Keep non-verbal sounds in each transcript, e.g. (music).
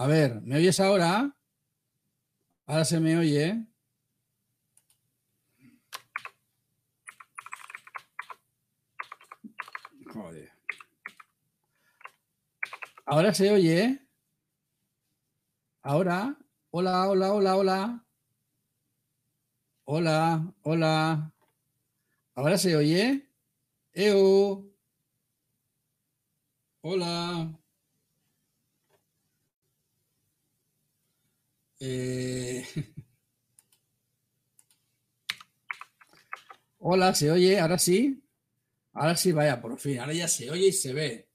A ver, ¿me oyes ahora? Ahora se me oye. Joder. Ahora se oye. Ahora. Hola, hola, hola, hola. Hola, hola. ¿Ahora se oye? ¡Eo! Hola. Eh, (laughs) Hola, ¿se oye? ¿Ahora sí? Ahora sí, vaya, por fin. Ahora ya se oye y se ve.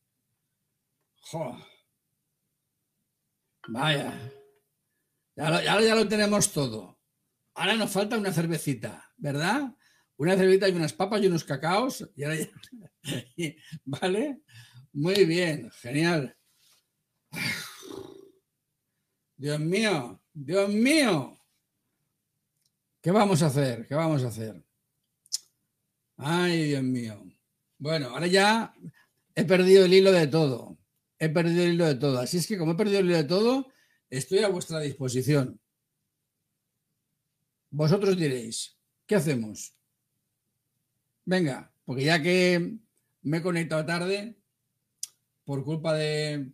Vaya. Ya lo, ya, ya lo tenemos todo. Ahora nos falta una cervecita, ¿verdad? Una cervecita y unas papas y unos cacaos. Ahora. (laughs) ¿Vale? Muy bien, genial. Dios mío, Dios mío. ¿Qué vamos a hacer? ¿Qué vamos a hacer? Ay, Dios mío. Bueno, ahora ya he perdido el hilo de todo. He perdido el hilo de todo. Así es que como he perdido el hilo de todo, estoy a vuestra disposición. Vosotros diréis, ¿qué hacemos? Venga, porque ya que me he conectado tarde, por culpa de,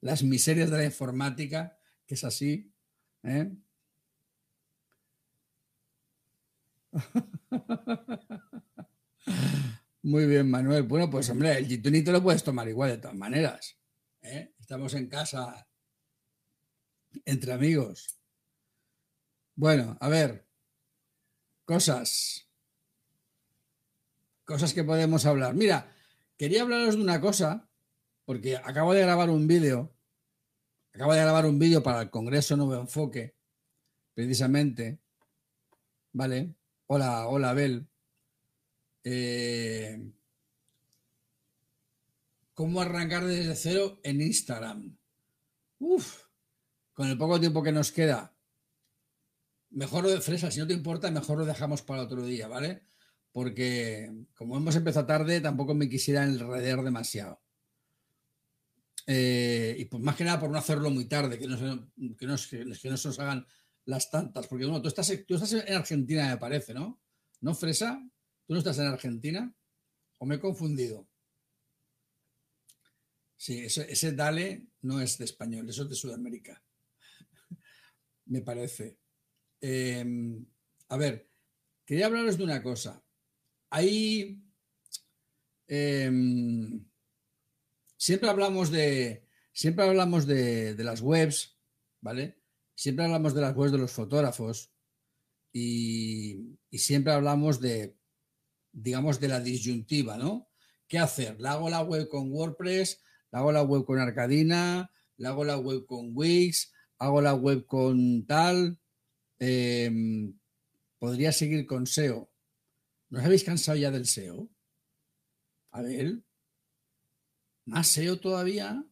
las miserias de la informática, es así, ¿eh? Muy bien, Manuel. Bueno, pues hombre, el gitunito lo puedes tomar igual de todas maneras. ¿eh? Estamos en casa entre amigos. Bueno, a ver, cosas. Cosas que podemos hablar. Mira, quería hablaros de una cosa, porque acabo de grabar un vídeo. Acabo de grabar un vídeo para el Congreso Nuevo Enfoque, precisamente. ¿Vale? Hola, hola, Abel. Eh, ¿Cómo arrancar desde cero en Instagram? Uf, con el poco tiempo que nos queda. Mejor lo de fresa, si no te importa, mejor lo dejamos para otro día, ¿vale? Porque como hemos empezado tarde, tampoco me quisiera enredar demasiado. Eh, y pues más que nada por no hacerlo muy tarde, que no, que no, que no se nos hagan las tantas. Porque bueno, tú estás, tú estás en Argentina, me parece, ¿no? ¿No, Fresa? ¿Tú no estás en Argentina? ¿O me he confundido? Sí, ese, Dale no es de español, eso es de Sudamérica. (laughs) me parece. Em, a ver, quería hablaros de una cosa. Em, siempre hablamos de siempre hablamos de, las webs, ¿vale? Siempre hablamos de las webs de los fotógrafos y, siempre hablamos de digamos, de la disyuntiva, ¿no? ¿Qué hacer? ¿La hago la web con WordPress? ¿La hago la web con Arcadina? ¿La hago la web con Wix? ¿Hago la web con tal? Em, ¿Podría seguir con SEO? ¿No os habéis cansado ya del SEO? A ver. ¿Más SEO todavía?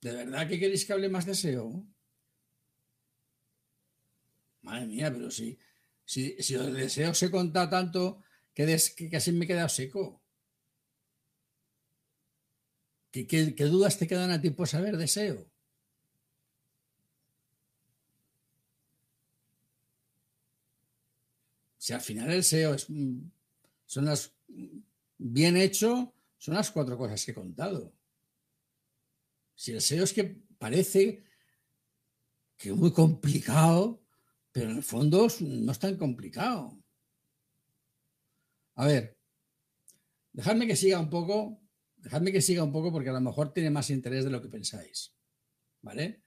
¿De verdad que queréis que hable más de SEO? Madre mía, pero sí. Si, si los deseos se conta tanto que, casi me he quedado seco. ¿Qué, ¿Qué, dudas te quedan a ti por saber deseo? Si al final el SEO es, son las bien hecho, son las cuatro cosas que he contado. Si el SEO es que parece que es muy complicado, pero en el fondo no es tan complicado. A ver, dejadme que siga un poco, dejadme que siga un poco porque a lo mejor tiene más interés de lo que pensáis. ¿Vale?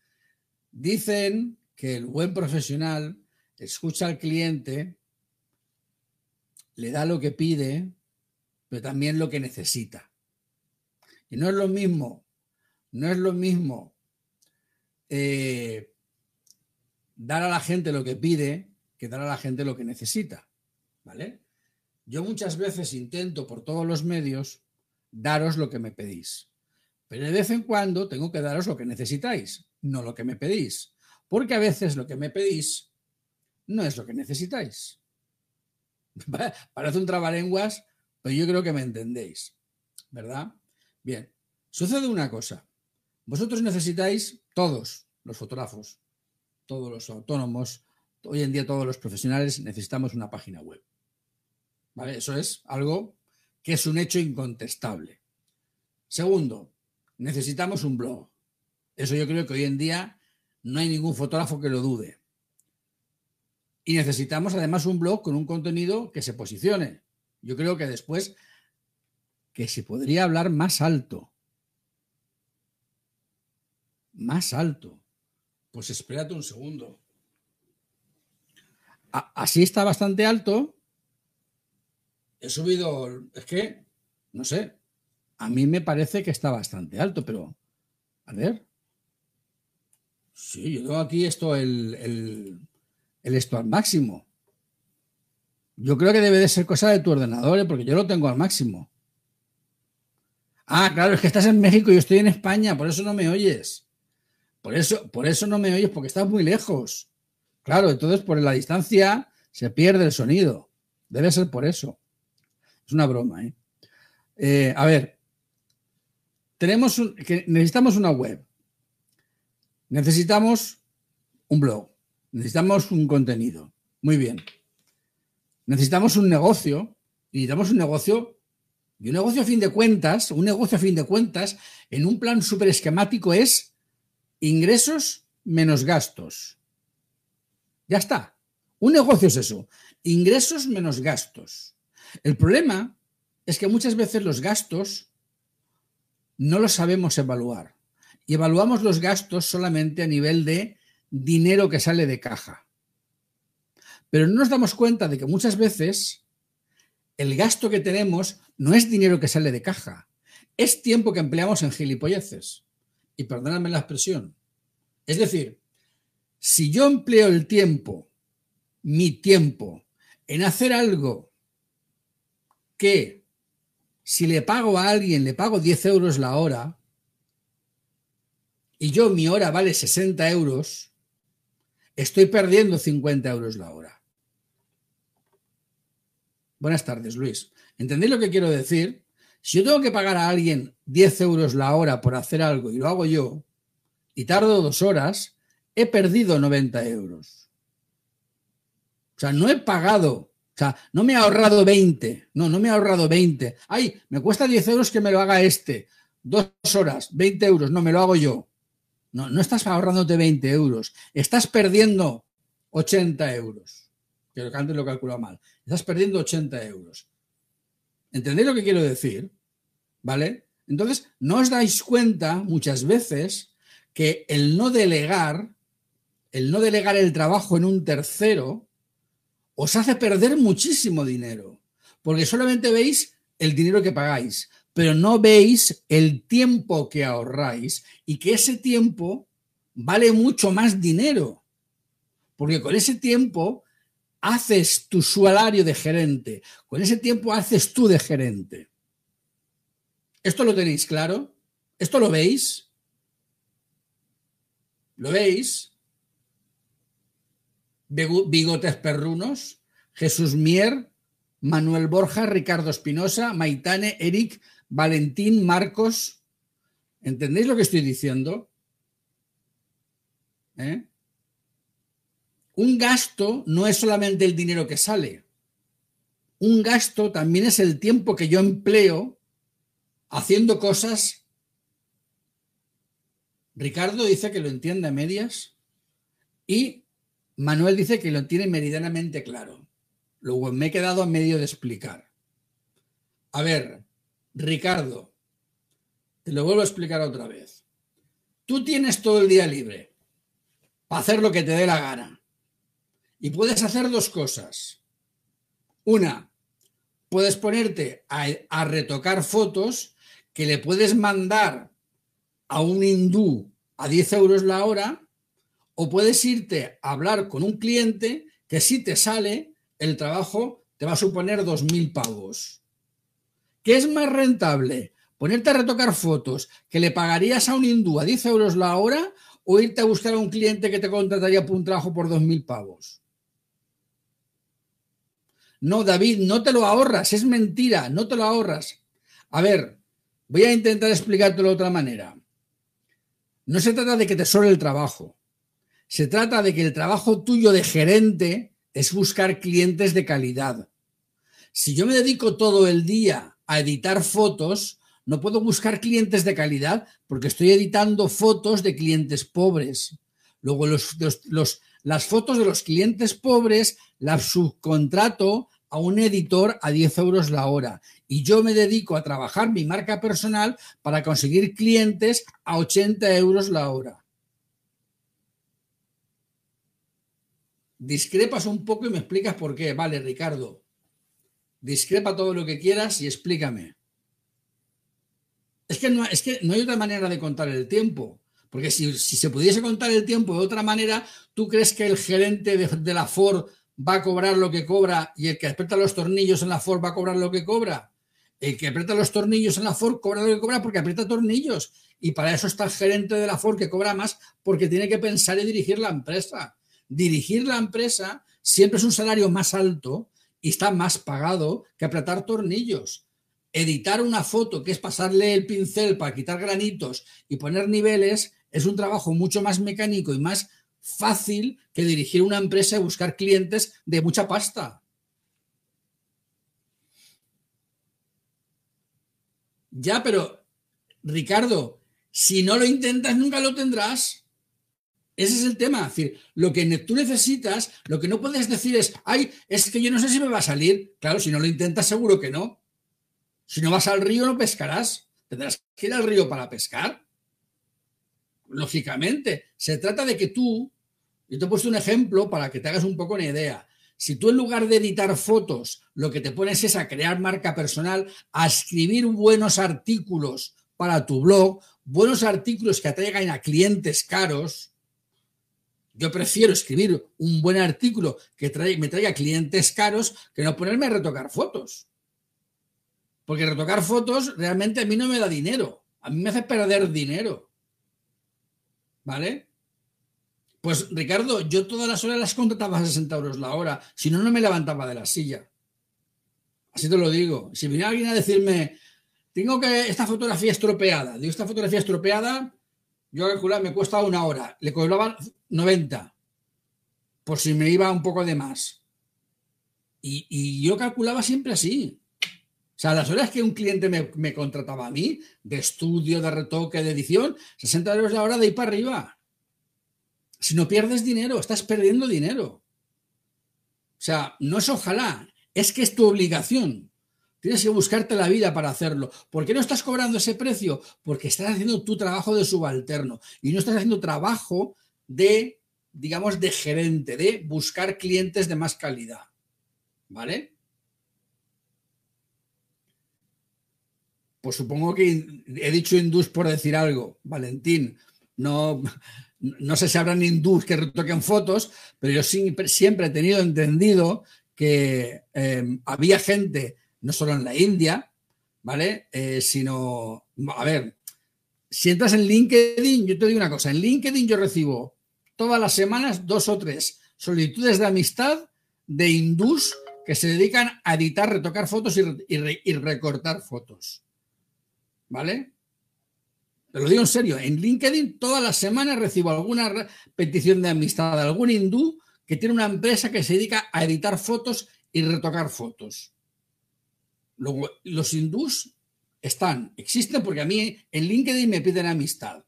Dicen que el buen profesional escucha al cliente, le da lo que pide, pero también lo que necesita. Y no es lo mismo, no es lo mismo eh, dar a la gente lo que pide que dar a la gente lo que necesita. ¿Vale? Yo muchas veces intento por todos los medios daros lo que me pedís. Pero de vez en cuando tengo que daros lo que necesitáis, no lo que me pedís. Porque a veces lo que me pedís no es lo que necesitáis. (laughs) Parece un trabalenguas, pero yo creo que me entendéis. ¿Verdad? Bien, sucede una cosa. Vosotros necesitáis, todos los fotógrafos, todos los autónomos, hoy en día todos los profesionales necesitamos una página web. ¿Vale? Eso es algo que es un hecho incontestable. Segundo, necesitamos un blog. Eso yo creo que hoy en día no hay ningún fotógrafo que lo dude. Y necesitamos además un blog con un contenido que se posicione. Yo creo que después que se podría hablar más alto. Más alto. Pues espérate un segundo. así está bastante alto. He subido, es que, no sé, a mí me parece que está bastante alto, pero, a ver. Sí, yo tengo aquí esto, el, el, esto al máximo. Yo creo que debe de ser cosa de tu ordenador, ¿eh? porque yo lo tengo al máximo. Ah, claro, es que estás en México y yo estoy en España, por eso no me oyes. Por eso, por eso no me oyes, porque estás muy lejos. Claro, entonces por la distancia se pierde el sonido. Debe ser por eso. Es una broma, ¿eh? eh a ver, tenemos que necesitamos una web. Necesitamos un blog. Necesitamos un contenido. Muy bien. Necesitamos un negocio. Necesitamos un negocio. Y un negocio a fin de cuentas, un negocio a fin de cuentas, en un plan súper esquemático es ingresos menos gastos. Ya está. Un negocio es eso. Ingresos menos gastos. El problema es que muchas veces los gastos no lo sabemos evaluar. Y evaluamos los gastos solamente a nivel de dinero que sale de caja. Pero no nos damos cuenta de que muchas veces el gasto que tenemos no es dinero que sale de caja, es tiempo que empleamos en gilipolleces. Y perdóname la expresión. Es decir, si yo empleo el tiempo, mi tiempo, en hacer algo que si le pago a alguien, le pago 10 euros la hora, y yo mi hora vale 60 euros, estoy perdiendo 50 euros la hora. Buenas tardes, Luis. ¿Entendéis lo que quiero decir? Si yo tengo que pagar a alguien 10 euros la hora por hacer algo y lo hago yo, y tardo dos horas, he perdido 90 euros. O sea, no he pagado o sea, no me ha ahorrado 20. No, no me ha ahorrado 20. Ay, me cuesta 10 euros que me lo haga este. Dos horas, 20 euros. No, me lo hago yo. No, no estás ahorrándote 20 euros. Estás perdiendo 80 euros. Creo que antes lo calculado mal. Estás perdiendo 80 euros. ¿Entendéis lo que quiero decir? ¿Vale? Entonces, no os dais cuenta muchas veces que el no delegar, el no delegar el trabajo en un tercero, os hace perder muchísimo dinero, porque solamente veis el dinero que pagáis, pero no veis el tiempo que ahorráis y que ese tiempo vale mucho más dinero, porque con ese tiempo haces tu salario de gerente, con ese tiempo haces tú de gerente. ¿Esto lo tenéis claro? ¿Esto lo veis? ¿Lo veis? Bigotes Perrunos, Jesús Mier, Manuel Borja, Ricardo Espinosa, Maitane, Eric, Valentín, Marcos. ¿Entendéis lo que estoy diciendo? ¿Eh? Un gasto no es solamente el dinero que sale. Un gasto también es el tiempo que yo empleo haciendo cosas. Ricardo dice que lo entiende a medias y Manuel dice que lo tiene meridianamente claro. Luego me he quedado a medio de explicar. A ver, Ricardo, te lo vuelvo a explicar otra vez. Tú tienes todo el día libre para hacer lo que te dé la gana. Y puedes hacer dos cosas. Una, puedes ponerte a, retocar fotos que le puedes mandar a un hindú a 10 euros la hora o puedes irte a hablar con un cliente que si te sale, el trabajo te va a suponer 2.000 pavos. ¿Qué es más rentable? ¿Ponerte a retocar fotos que le pagarías a un hindú a 10 euros la hora o irte a buscar a un cliente que te contrataría por un trabajo por 2.000 pavos? No, David, no te lo ahorras, es mentira, no te lo ahorras. A ver, voy a intentar explicártelo de otra manera. no se trata de que te sobre el trabajo. Se trata de que el trabajo tuyo de gerente es buscar clientes de calidad. Si yo me dedico todo el día a editar fotos, no puedo buscar clientes de calidad porque estoy editando fotos de clientes pobres. Luego las fotos de los clientes pobres las subcontrato a un editor a 10 euros la hora y yo me dedico a trabajar mi marca personal para conseguir clientes a 80 euros la hora. Discrepas un poco y me explicas por qué. Vale, Ricardo. Discrepa todo lo que quieras y explícame. Es que no, es que no hay otra manera de contar el tiempo. Porque si, se pudiese contar el tiempo de otra manera, ¿tú crees que el gerente de, la Ford va a cobrar lo que cobra y el que aprieta los tornillos en la Ford va a cobrar lo que cobra? El que aprieta los tornillos en la Ford cobra lo que cobra porque aprieta tornillos. Y para eso está el gerente de la Ford que cobra más porque tiene que pensar y dirigir la empresa. Dirigir la empresa siempre es un salario más alto y está más pagado que apretar tornillos editar una foto, que es pasarle el pincel para quitar granitos y poner niveles, es un trabajo mucho más mecánico y más fácil que dirigir una empresa y buscar clientes de mucha pasta. Ya, pero Ricardo, si no lo intentas, nunca lo tendrás. Ese es el tema. Es decir, lo que tú necesitas, lo que no puedes decir es, ay, es que yo no sé si me va a salir. Claro, si no lo intentas, seguro que no. Si no vas al río, no pescarás. Tendrás que ir al río para pescar. Lógicamente, se trata de que tú, yo te he puesto un ejemplo para que te hagas un poco una idea. Si tú en lugar de editar fotos, lo que te pones es a crear marca personal, a escribir buenos artículos para tu blog, buenos artículos que atraigan a clientes caros, yo prefiero escribir un buen artículo que me traiga clientes caros que no ponerme a retocar fotos. Porque retocar fotos realmente a mí no me da dinero. A mí me hace perder dinero. ¿Vale? Pues Ricardo, yo todas las horas las contrataba a 60 euros la hora. Si no, no me levantaba de la silla. Así te lo digo. Si viene alguien a decirme, tengo que esta fotografía estropeada. Digo, esta fotografía estropeada, yo calculaba, me cuesta una hora. Le cobraba 90. Por si me iba un poco de más. Y, y yo calculaba siempre así. O sea, las horas que un cliente me, contrataba a mí, de estudio, de retoque, de edición, 60 euros la hora de ir para arriba. Si no pierdes dinero, estás perdiendo dinero. O sea, no es ojalá, es que es tu obligación. Tienes que buscarte la vida para hacerlo. ¿Por qué no estás cobrando ese precio? Porque estás haciendo tu trabajo de subalterno y no estás haciendo trabajo de, digamos, de gerente, de buscar clientes de más calidad. ¿Vale? Pues supongo que he dicho hindús por decir algo, Valentín. No, no sé si habrán hindús que retoquen fotos, pero yo siempre, he tenido entendido que em, había gente, no solo en la India, ¿vale? Eh, sino, a ver, si entras en LinkedIn, yo te digo una cosa, en LinkedIn yo recibo todas las semanas dos o tres solicitudes de amistad de hindús que se dedican a editar, retocar fotos y recortar fotos. ¿Vale? Te lo digo en serio, en LinkedIn todas las semanas recibo alguna petición de amistad de algún hindú que tiene una empresa que se dedica a editar fotos y retocar fotos. Luego, los hindús están, existen porque a mí en LinkedIn me piden amistad.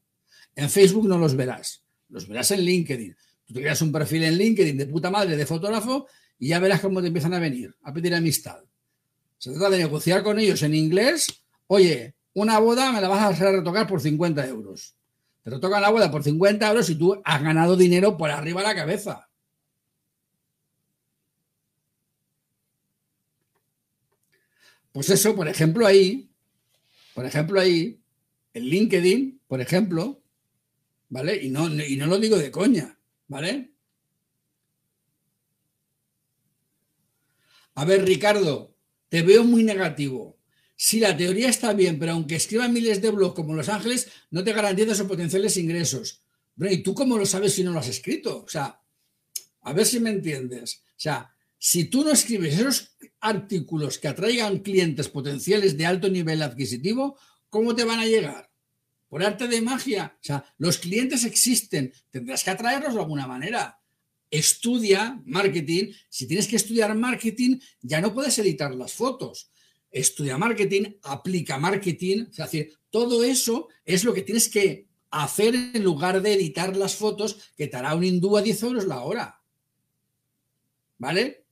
En Facebook no los verás, los verás en LinkedIn. Tú te creas un perfil en LinkedIn de puta madre de fotógrafo y ya verás cómo te empiezan a venir a pedir amistad. Se trata de negociar con ellos en inglés. Oye, una boda me la vas a retocar por 50 euros. Te retocan la boda por 50 euros y tú has ganado dinero por arriba de la cabeza. Pues eso, por ejemplo, ahí, por ejemplo, ahí, en LinkedIn, por ejemplo, ¿vale? Y no, y no lo digo de coña, ¿vale? A ver, Ricardo, te veo muy negativo. Si la teoría está bien, pero aunque escriban miles de blogs como Los Ángeles, no te garantiza sus potenciales ingresos. ¿y tú cómo lo sabes si no lo has escrito? O sea, a ver si me entiendes. O sea, si tú no escribes esos artículos que atraigan clientes potenciales de alto nivel adquisitivo, ¿cómo te van a llegar? por arte de magia. O sea, los clientes existen, tendrás que atraerlos de alguna manera. Estudia marketing. Si tienes que estudiar marketing, ya no puedes editar las fotos. Estudia marketing, aplica marketing. Es decir, todo eso es lo que tienes que hacer en lugar de editar las fotos que te hará un hindú a 10 euros la hora. ¿Vale?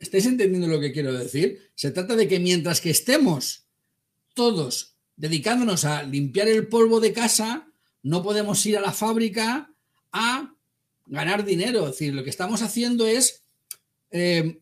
¿Estáis entendiendo lo que quiero decir? Se trata de que mientras que estemos todos dedicándonos a limpiar el polvo de casa, no podemos ir a la fábrica a ganar dinero. Es decir, lo que estamos haciendo es, eh,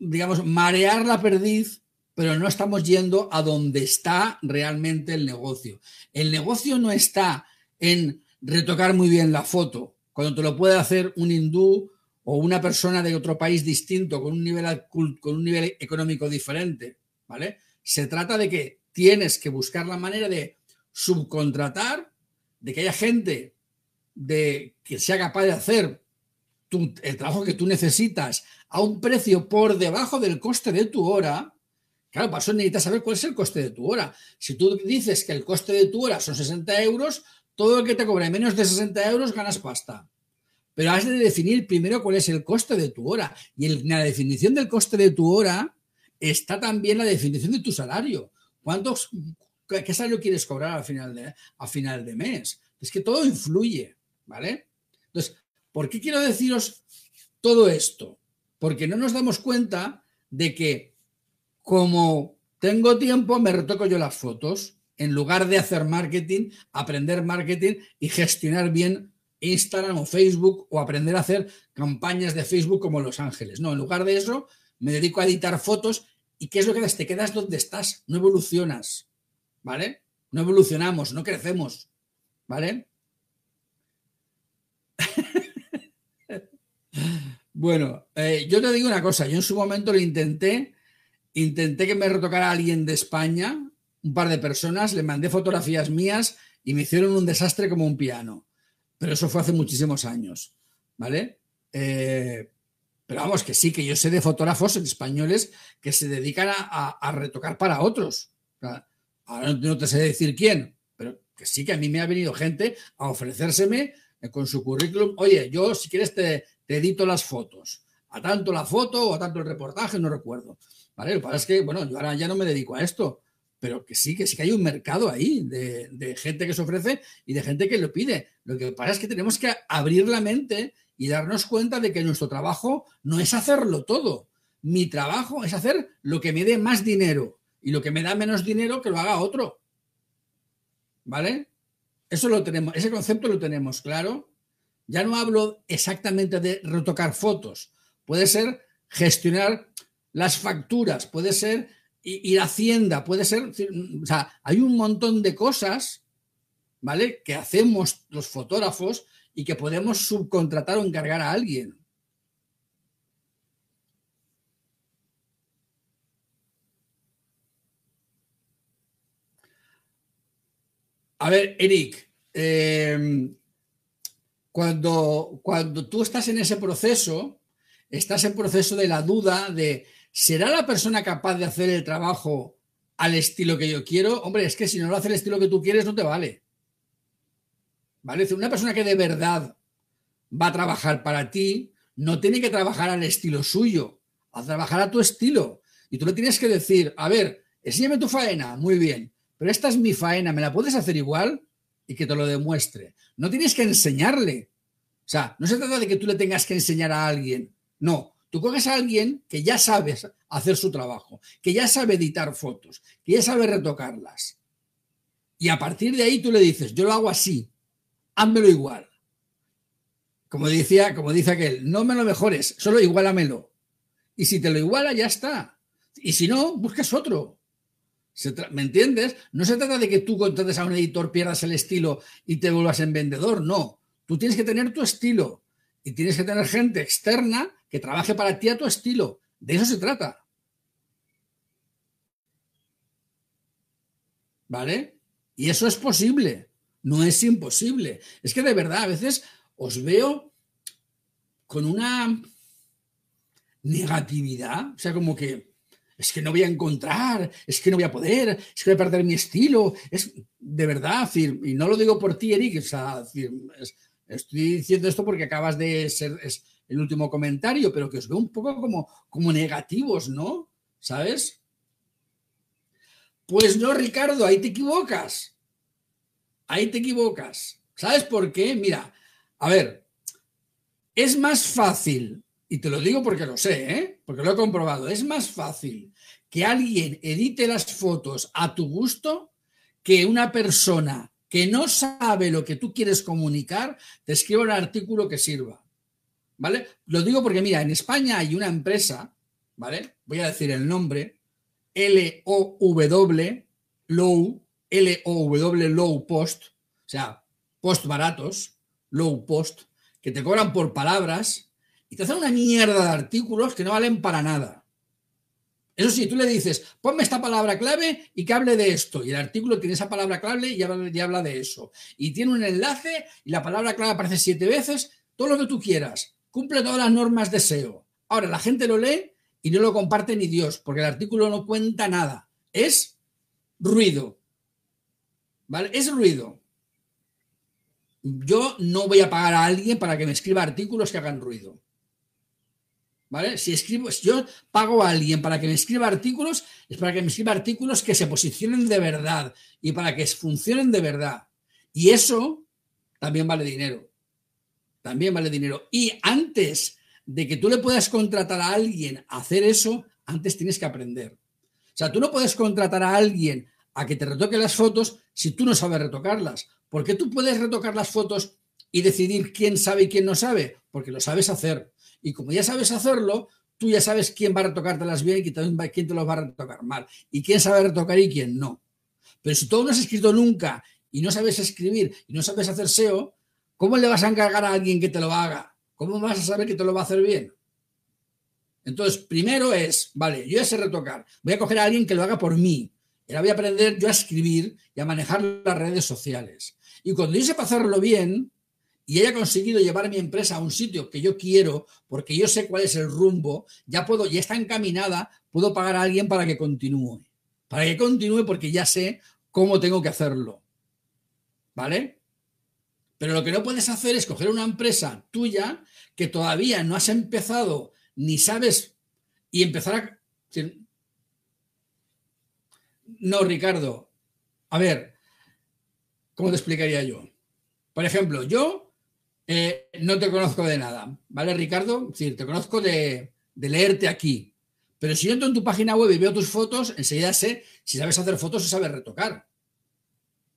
digamos, marear la perdiz, pero no estamos yendo a donde está realmente el negocio. El negocio no está en retocar muy bien la foto, cuando te lo puede hacer un hindú o una persona de otro país distinto, con un nivel, con un nivel económico diferente, ¿vale? Se trata de que tienes que buscar la manera de subcontratar, de que haya gente de, que sea capaz de hacer el trabajo que tú necesitas a un precio por debajo del coste de tu hora. Claro, para eso necesitas saber cuál es el coste de tu hora. Si tú dices que el coste de tu hora son 60 euros, todo el que te cobre menos de 60 euros ganas pasta. Pero has de definir primero cuál es el coste de tu hora. Y en la definición del coste de tu hora está también la definición de tu salario. ¿Cuántos, ¿Qué salario quieres cobrar al final, de, a final de mes? Es que todo influye, ¿vale? Entonces, ¿por qué quiero deciros todo esto? Porque no nos damos cuenta de que como tengo tiempo, me retoco yo las fotos en lugar de hacer marketing, aprender marketing y gestionar bien Instagram o Facebook o aprender a hacer campañas de Facebook como Los Ángeles. No, en lugar de eso, me dedico a editar fotos ¿Y qué es lo que? Te quedas donde estás, no evolucionas, ¿vale? No evolucionamos, no crecemos, ¿vale? (laughs) bueno, eh, yo te digo una cosa, yo en su momento lo intenté, intenté que me retocara alguien de España, un par de personas, le mandé fotografías mías y me hicieron un desastre como un piano, pero eso fue hace muchísimos años, ¿vale? Eh, pero vamos, que sí, que yo sé de fotógrafos españoles que se dedican a, retocar para otros. ahora no te sé decir quién, pero que sí que a mí me ha venido gente a ofrecérseme con su currículum, oye, yo si quieres te, edito las fotos, a tanto la foto o a tanto el reportaje, no recuerdo. ¿Vale? Lo que pasa es que, bueno, yo ahora ya no me dedico a esto, pero que sí, que sí que hay un mercado ahí de, de, gente que se ofrece y de gente que lo pide. Lo que pasa es que tenemos que abrir la mente y darnos cuenta de que nuestro trabajo no es hacerlo todo. Mi trabajo es hacer lo que me dé más dinero y lo que me da menos dinero que lo haga otro. ¿Vale? Eso lo tenemos, ese concepto lo tenemos claro. Ya no hablo exactamente de retocar fotos. Puede ser gestionar las facturas, puede ser ir a Hacienda, puede ser, o sea, hay un montón de cosas, ¿vale? Que hacemos los fotógrafos y que podemos subcontratar o encargar a alguien. A ver, Eric, em, cuando, cuando tú estás en ese proceso, estás en proceso de la duda de, ¿será la persona capaz de hacer el trabajo al estilo que yo quiero? Hombre, es que si no lo hace el estilo que tú quieres, no te vale. ¿Vale? Una persona que de verdad va a trabajar para ti no tiene que trabajar al estilo suyo, a trabajar a tu estilo. Y tú le tienes que decir, a ver, enséñame tu faena, muy bien, pero esta es mi faena, ¿me la puedes hacer igual? Y que te lo demuestre. No tienes que enseñarle. O sea, no se trata de que tú le tengas que enseñar a alguien. No, tú coges a alguien que ya sabe hacer su trabajo, que ya sabe editar fotos, que ya sabe retocarlas. Y a partir de ahí tú le dices, yo lo hago así, házmelo igual. Como decía, como dice aquel, no me lo mejores, solo igualamelo. Y si te lo iguala, ya está. Y si no, buscas otro. ¿Me entiendes? No se trata de que tú contrates a un editor, pierdas el estilo y te vuelvas en vendedor. No. Tú tienes que tener tu estilo y tienes que tener gente externa que trabaje para ti a tu estilo. De eso se trata. ¿Vale? Y eso es posible. No es imposible. Es que de verdad, a veces os veo con una negatividad, o sea, como que es que no voy a encontrar, es que no voy a poder, es que voy a perder mi estilo. Es de verdad, y no lo digo por ti, Eric, estoy diciendo esto porque acabas de ser el último comentario, pero que os veo un poco como, como negativos, ¿no? ¿Sabes? Pues no, Ricardo, ahí te equivocas. Ahí te equivocas. ¿Sabes por qué? Mira, a ver, es más fácil, y te lo digo porque lo sé, ¿eh? porque lo he comprobado, es más fácil que alguien edite las fotos a tu gusto que una persona que no sabe lo que tú quieres comunicar te escriba un artículo que sirva. ¿Vale? Lo digo porque, mira, en España hay una empresa, ¿vale? Voy a decir el nombre, L-O-W, Low, L-O-W, Low Post, o sea, post baratos, Low Post, que te cobran por palabras y te hacen una mierda de artículos que no valen para nada. Eso sí, tú le dices, ponme esta palabra clave y que hable de esto. Y el artículo tiene esa palabra clave y habla, y habla de eso. Y tiene un enlace y la palabra clave aparece siete veces, todo lo que tú quieras. Cumple todas las normas de SEO. Ahora, la gente lo lee y no lo comparte ni Dios, porque el artículo no cuenta nada. Es ruido. ¿Vale? Es ruido. Yo no voy a pagar a alguien para que me escriba artículos que hagan ruido. ¿Vale? Si escribo, si yo pago a alguien para que me escriba artículos, es para que me escriba artículos que se posicionen de verdad y para que funcionen de verdad. Y eso también vale dinero. También vale dinero. Y antes de que tú le puedas contratar a alguien a hacer eso, antes tienes que aprender. O sea, tú no puedes contratar a alguien a que te retoque las fotos si tú no sabes retocarlas. Porque tú puedes retocar las fotos y decidir quién sabe y quién no sabe, porque lo sabes hacer. Y como ya sabes hacerlo, tú ya sabes quién va a retocártelas bien y quién te los va a retocar mal. Y quién sabe retocar y quién no. Pero si tú no has escrito nunca y no sabes escribir y no sabes hacer SEO, ¿cómo le vas a encargar a alguien que te lo haga? ¿Cómo vas a saber que te lo va a hacer bien? Entonces, primero es, vale, yo ya sé retocar, voy a coger a alguien que lo haga por mí. Y ahora voy a aprender yo a escribir y a manejar las redes sociales. Y cuando yo sepa hacerlo bien, y haya conseguido llevar mi empresa a un sitio que yo quiero, porque yo sé cuál es el rumbo, ya puedo, ya está encaminada, puedo pagar a alguien para que continúe. Para que continúe porque ya sé cómo tengo que hacerlo. ¿Vale? Pero lo que no puedes hacer es coger una empresa tuya que todavía no has empezado ni sabes y empezar a... No, Ricardo. A ver, ¿cómo te explicaría yo? Por ejemplo, yo eh, no te conozco de nada, ¿vale, Ricardo? Sí, te conozco de, leerte aquí. Pero si yo entro en tu página web y veo tus fotos, enseguida sé si sabes hacer fotos o sabes retocar.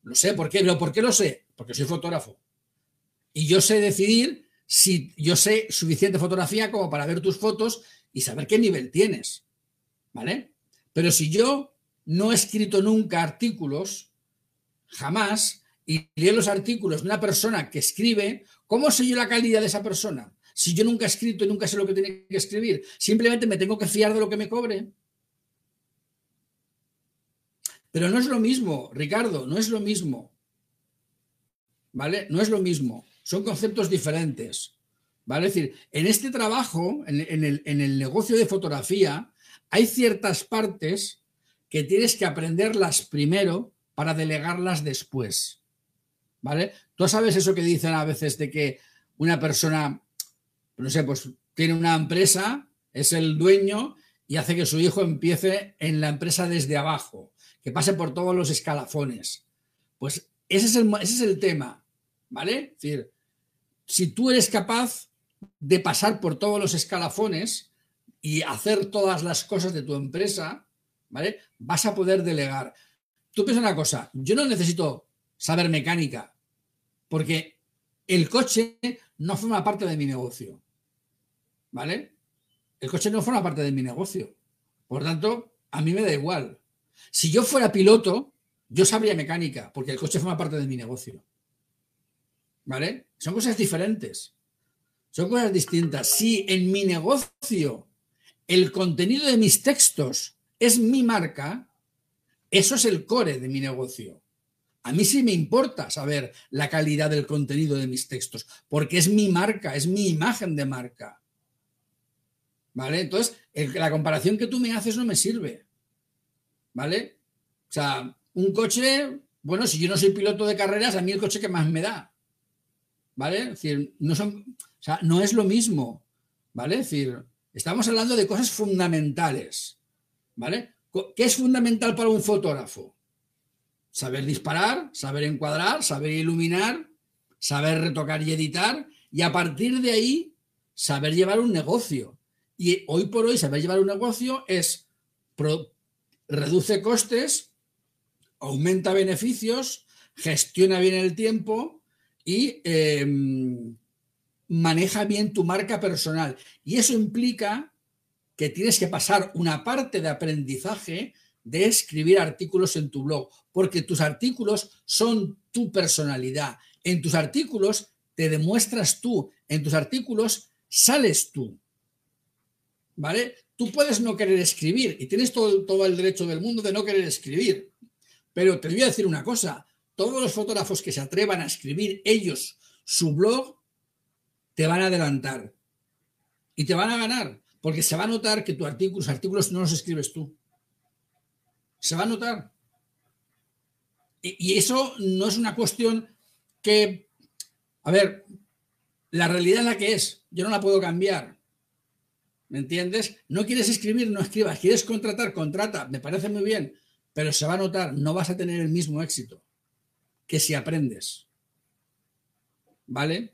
Lo sé, ¿por qué? ¿Pero por qué lo sé? Porque soy fotógrafo. Y yo sé decidir si yo sé suficiente fotografía como para ver tus fotos y saber qué nivel tienes. ¿Vale? Pero si yo no he escrito nunca artículos, jamás, y leo los artículos de una persona que escribe, ¿cómo sé yo la calidad de esa persona? Si yo nunca he escrito y nunca sé lo que tiene que escribir, simplemente me tengo que fiar de lo que me cobre. Pero no es lo mismo, Ricardo, no es lo mismo. ¿Vale? No es lo mismo. Son conceptos diferentes. ¿Vale? Es decir, en este trabajo, en, el, en el negocio de fotografía, hay ciertas partes que tienes que aprenderlas primero para delegarlas después. ¿Vale? Tú sabes eso que dicen a veces de que una persona, no sé, pues tiene una empresa, es el dueño y hace que su hijo empiece en la empresa desde abajo, que pase por todos los escalafones. Pues ese es el, ese es el tema, ¿vale? Es decir, si tú eres capaz de pasar por todos los escalafones y hacer todas las cosas de tu empresa, ¿vale? Vas a poder delegar. Tú piensas una cosa, yo no necesito saber mecánica, porque el coche no forma parte de mi negocio. ¿Vale? El coche no forma parte de mi negocio. Por tanto, a mí me da igual. Si yo fuera piloto, yo sabría mecánica, porque el coche forma parte de mi negocio. ¿Vale? Son cosas diferentes. Son cosas distintas. Si en mi negocio el contenido de mis textos es mi marca, eso es el core de mi negocio. A mí sí me importa saber la calidad del contenido de mis textos, porque es mi marca, es mi imagen de marca. ¿Vale? Entonces, la comparación que tú me haces no me sirve. ¿Vale? O sea, un coche, bueno, si yo no soy piloto de carreras, a mí el coche que más me da. ¿Vale? Es decir, no son, o sea, no es lo mismo. ¿Vale? Es decir, estamos hablando de cosas fundamentales. ¿Vale? ¿Qué es fundamental para un fotógrafo? Saber disparar, saber encuadrar, saber iluminar, saber retocar y editar, y a partir de ahí, saber llevar un negocio. Y hoy por hoy, saber llevar un negocio es reduce costes, aumenta beneficios, gestiona bien el tiempo y em, maneja bien tu marca personal. Y eso implica que tienes que pasar una parte de aprendizaje de escribir artículos en tu blog, porque tus artículos son tu personalidad. En tus artículos te demuestras tú, en tus artículos sales tú. ¿Vale? Tú puedes no querer escribir y tienes todo, el derecho del mundo de no querer escribir. Pero te voy a decir una cosa, todos los fotógrafos que se atrevan a escribir ellos su blog, te van a adelantar y te van a ganar, porque se va a notar que tus artículos no los escribes tú. Se va a notar. Y, eso no es una cuestión que, a ver, la realidad es la que es, yo no la puedo cambiar. ¿Me entiendes? No quieres escribir, no escribas. Quieres contratar, contrata. Me parece muy bien, pero se va a notar, no vas a tener el mismo éxito que si aprendes. ¿Vale?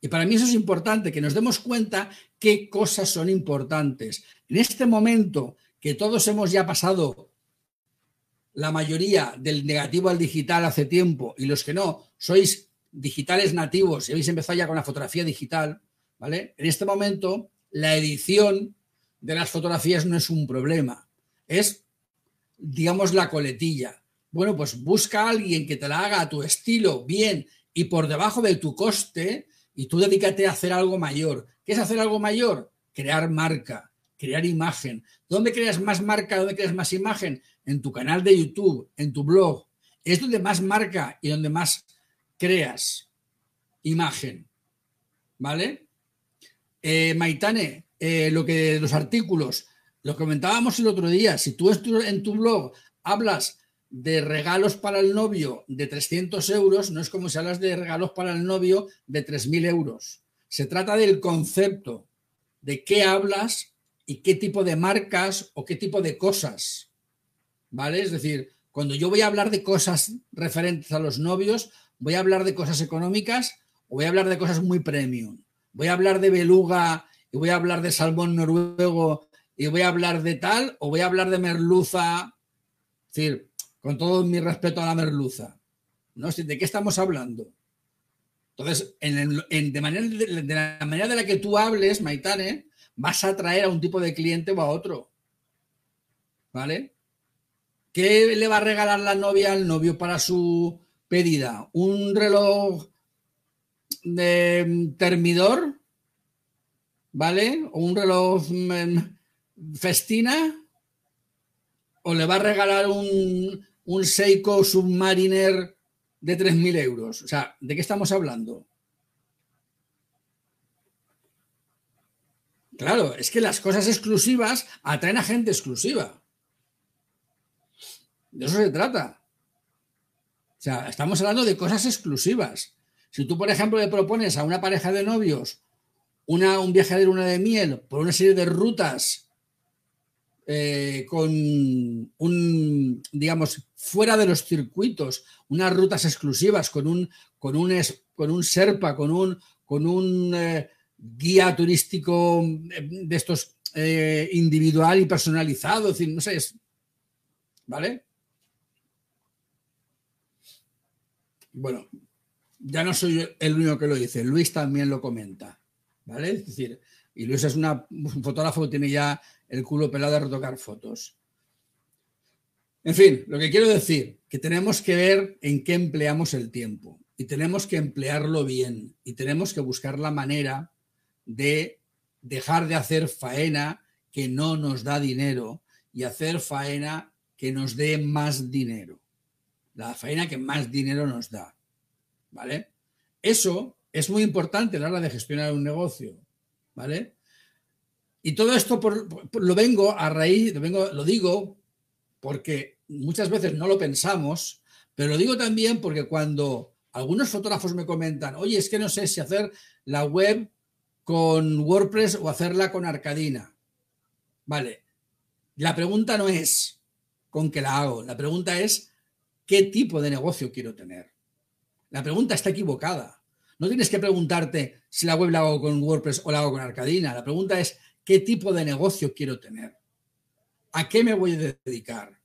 Y para mí eso es importante, que nos demos cuenta qué cosas son importantes. En este momento que todos hemos ya pasado la mayoría del negativo al digital hace tiempo y los que no sois digitales nativos y habéis empezado ya con la fotografía digital, ¿vale? En este momento la edición de las fotografías no es un problema, es, digamos, la coletilla. Bueno, pues busca a alguien que te la haga a tu estilo, bien, y por debajo de tu coste, y tú dedícate a hacer algo mayor. ¿Qué es hacer algo mayor? Crear marca, crear imagen. ¿Dónde creas más marca? ¿Dónde creas más imagen? En tu canal de YouTube, en tu blog. Es donde más marca y donde más creas imagen. ¿Vale? Eh, Maitane, eh, lo que los artículos, lo comentábamos el otro día, si tú en tu blog hablas de regalos para el novio de 300 euros, no es como si hablas de regalos para el novio de 3.000 euros. Se trata del concepto, de qué hablas y qué tipo de marcas o qué tipo de cosas. ¿Vale? Es decir, cuando yo voy a hablar de cosas referentes a los novios, voy a hablar de cosas económicas o voy a hablar de cosas muy premium voy a hablar de beluga y voy a hablar de salmón noruego y voy a hablar de tal o voy a hablar de merluza. Es decir, con todo mi respeto a la merluza. ¿no? ¿De qué estamos hablando? Entonces, de, manera, de, la manera de la que tú hables, Maitane, vas a atraer a un tipo de cliente o a otro. ¿Vale? ¿Qué le va a regalar la novia al novio para su pedida? ¿Un reloj de mm, termidor, ¿vale? O un reloj mm, festina, o le va a regalar un, un Seiko Submariner de 3.000 euros. O sea, ¿de qué estamos hablando? Claro, es que las cosas exclusivas atraen a gente exclusiva. De eso se trata. O sea, estamos hablando de cosas exclusivas. Si tú, por ejemplo, le propones a una pareja de novios una, un viaje de luna de miel por una serie de rutas eh, con un, digamos, fuera de los circuitos, unas rutas exclusivas con un, con un, con un Serpa, con un, con un eh, guía turístico eh, de estos individual y personalizado, es no sé, ¿vale? Bueno, ya no soy el único que lo dice, Luis también lo comenta, ¿vale? Es decir, y Luis es una, un fotógrafo que tiene ya el culo pelado de retocar fotos. En fin, lo que quiero decir, que tenemos que ver en qué empleamos el tiempo y tenemos que emplearlo bien y tenemos que buscar la manera de dejar de hacer faena que no nos da dinero y hacer faena que nos dé más dinero. La faena que más dinero nos da. ¿vale? Eso es muy importante a la hora de gestionar un negocio, ¿vale? Y todo esto lo vengo a raíz, lo, vengo, lo digo porque muchas veces no lo pensamos, pero lo digo también porque cuando algunos fotógrafos me comentan, oye, es que no sé si hacer la web con WordPress o hacerla con Arcadina. Vale, la pregunta no es con qué la hago, la pregunta es qué tipo de negocio quiero tener. La pregunta está equivocada. No tienes que preguntarte si la web la hago con WordPress o la hago con Arcadina. La pregunta es qué tipo de negocio quiero tener. ¿A qué me voy a dedicar?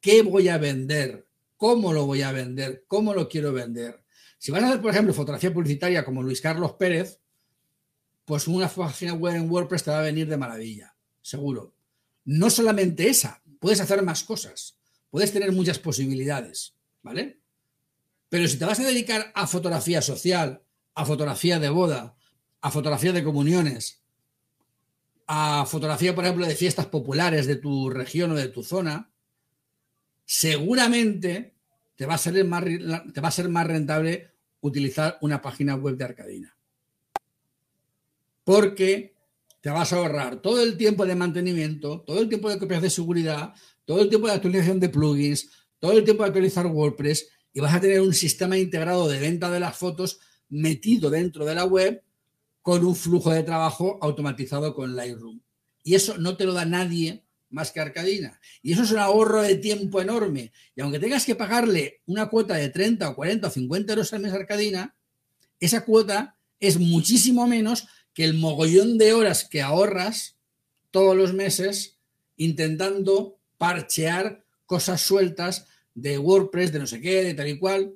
¿Qué voy a vender? ¿Cómo lo voy a vender? ¿Cómo lo quiero vender? Si vas a hacer, por ejemplo, fotografía publicitaria como Luis Carlos Pérez, pues una página web en WordPress te va a venir de maravilla, seguro. No solamente esa, puedes hacer más cosas, puedes tener muchas posibilidades, ¿vale? Pero si te vas a dedicar a fotografía social, a fotografía de boda, a fotografía de comuniones, a fotografía, por ejemplo, de fiestas populares de tu región o de tu zona, seguramente te va a ser más, te va a ser más rentable utilizar una página web de Arcadina. Porque te vas a ahorrar todo el tiempo de mantenimiento, todo el tiempo de copias de seguridad, todo el tiempo de actualización de plugins, todo el tiempo de actualizar WordPress y vas a tener un sistema integrado de venta de las fotos metido dentro de la web con un flujo de trabajo automatizado con Lightroom. Y eso no te lo da nadie más que Arcadina. Y eso es un ahorro de tiempo enorme. Y aunque tengas que pagarle una cuota de 30 o 40 o 50 euros al mes a Arcadina, esa cuota es muchísimo menos que el mogollón de horas que ahorras todos los meses intentando parchear cosas sueltas de WordPress, de no sé qué, de tal y cual,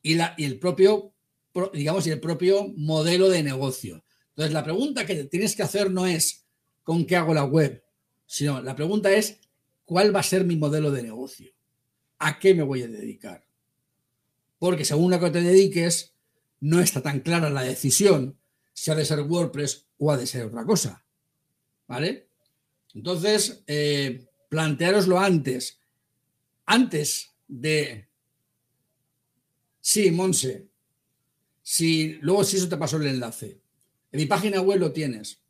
y, la, y el propio digamos, y el propio modelo de negocio. Entonces, la pregunta que tienes que hacer no es con qué hago la web, sino la pregunta es cuál va a ser mi modelo de negocio, a qué me voy a dedicar. Porque según lo que te dediques, no está tan clara la decisión si ha de ser WordPress o ha de ser otra cosa. ¿Vale? Entonces, eh, planteároslo antes. Antes de... Sí, Monse, si luego si eso te pasó el enlace. En mi página web lo tienes.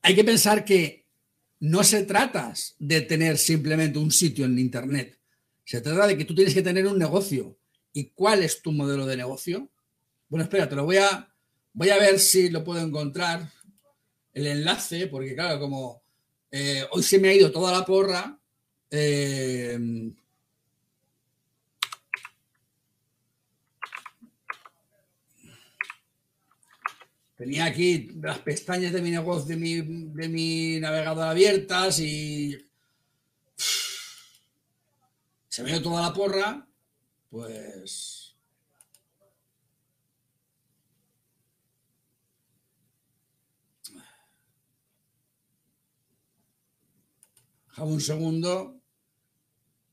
Hay que pensar que no se trata de tener simplemente un sitio en internet. Se trata de que tú tienes que tener un negocio. ¿Y cuál es tu modelo de negocio? Bueno, espera, te lo voy a voy a ver si lo puedo encontrar el enlace, porque claro, como eh, hoy se me ha ido toda la porra, eh, Tenía aquí las pestañas de mi negocio, de mi, de mi navegador abiertas y se me dio toda la porra, pues... Un segundo.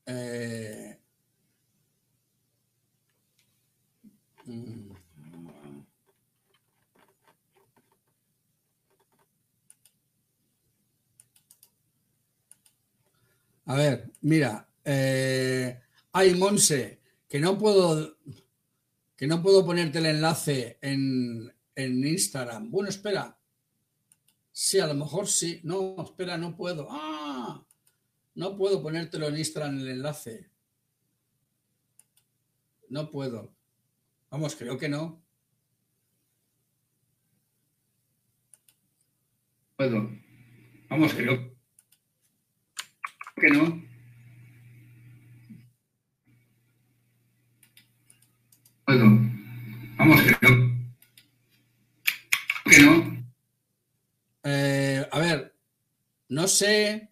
Eh... A ver, mira, eh, hay Monse, que no puedo que no puedo ponerte el enlace en, en Instagram. Bueno, espera. Sí, a lo mejor sí. No, espera, no puedo. Ah, no puedo ponértelo en Instagram el enlace. No puedo. Vamos, creo que no. Puedo. Vamos, creo que no. Bueno, vamos, no. Que no. Eh, a ver, no sé,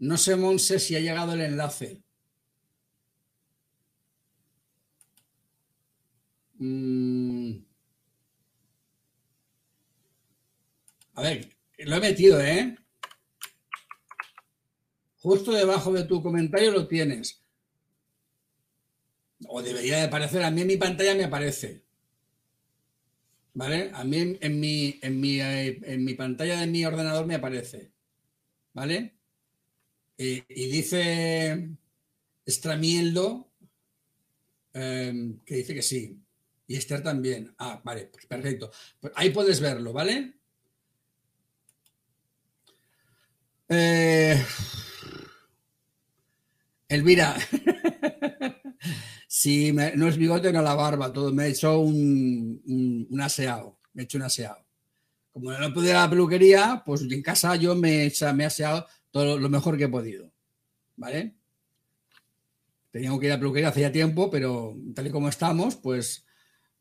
no sé, Monse, si ha llegado el enlace. Mm. A ver, lo he metido, ¿eh? Justo debajo de tu comentario lo tienes. O debería de aparecer. A mí en mi pantalla me aparece. ¿Vale? A mí en, mi, en, mi, en mi pantalla de mi ordenador me aparece. ¿Vale? Y, dice Stramieldo em, que dice que sí. Y Esther también. Ah, vale, pues perfecto. Pues ahí puedes verlo, ¿vale? Eh, Elvira, (laughs) si no es bigote, no la barba, todo. Me he hecho un, un, aseado, me he hecho un aseado. Como no pude ir a la peluquería, pues en casa yo me, me he aseado todo lo mejor que he podido. ¿Vale? Tenía que ir a la peluquería hacía tiempo, pero tal y como estamos, pues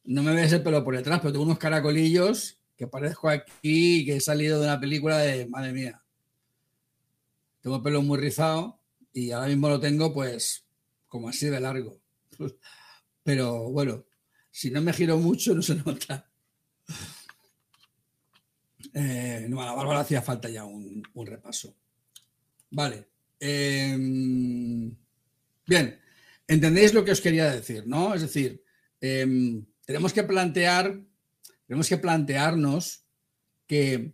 no me ves el pelo por detrás, pero tengo unos caracolillos que parezco aquí que he salido de una película de madre mía. Tengo el pelo muy rizado y ahora mismo lo tengo pues como así de largo. (laughs) Pero bueno, si no me giro mucho no se nota. (laughs) Eh, no, a la Bárbara hacía falta ya un, repaso. Vale. Em, bien, entendéis lo que os quería decir, ¿no? Es decir, em, tenemos que plantear, tenemos que plantearnos que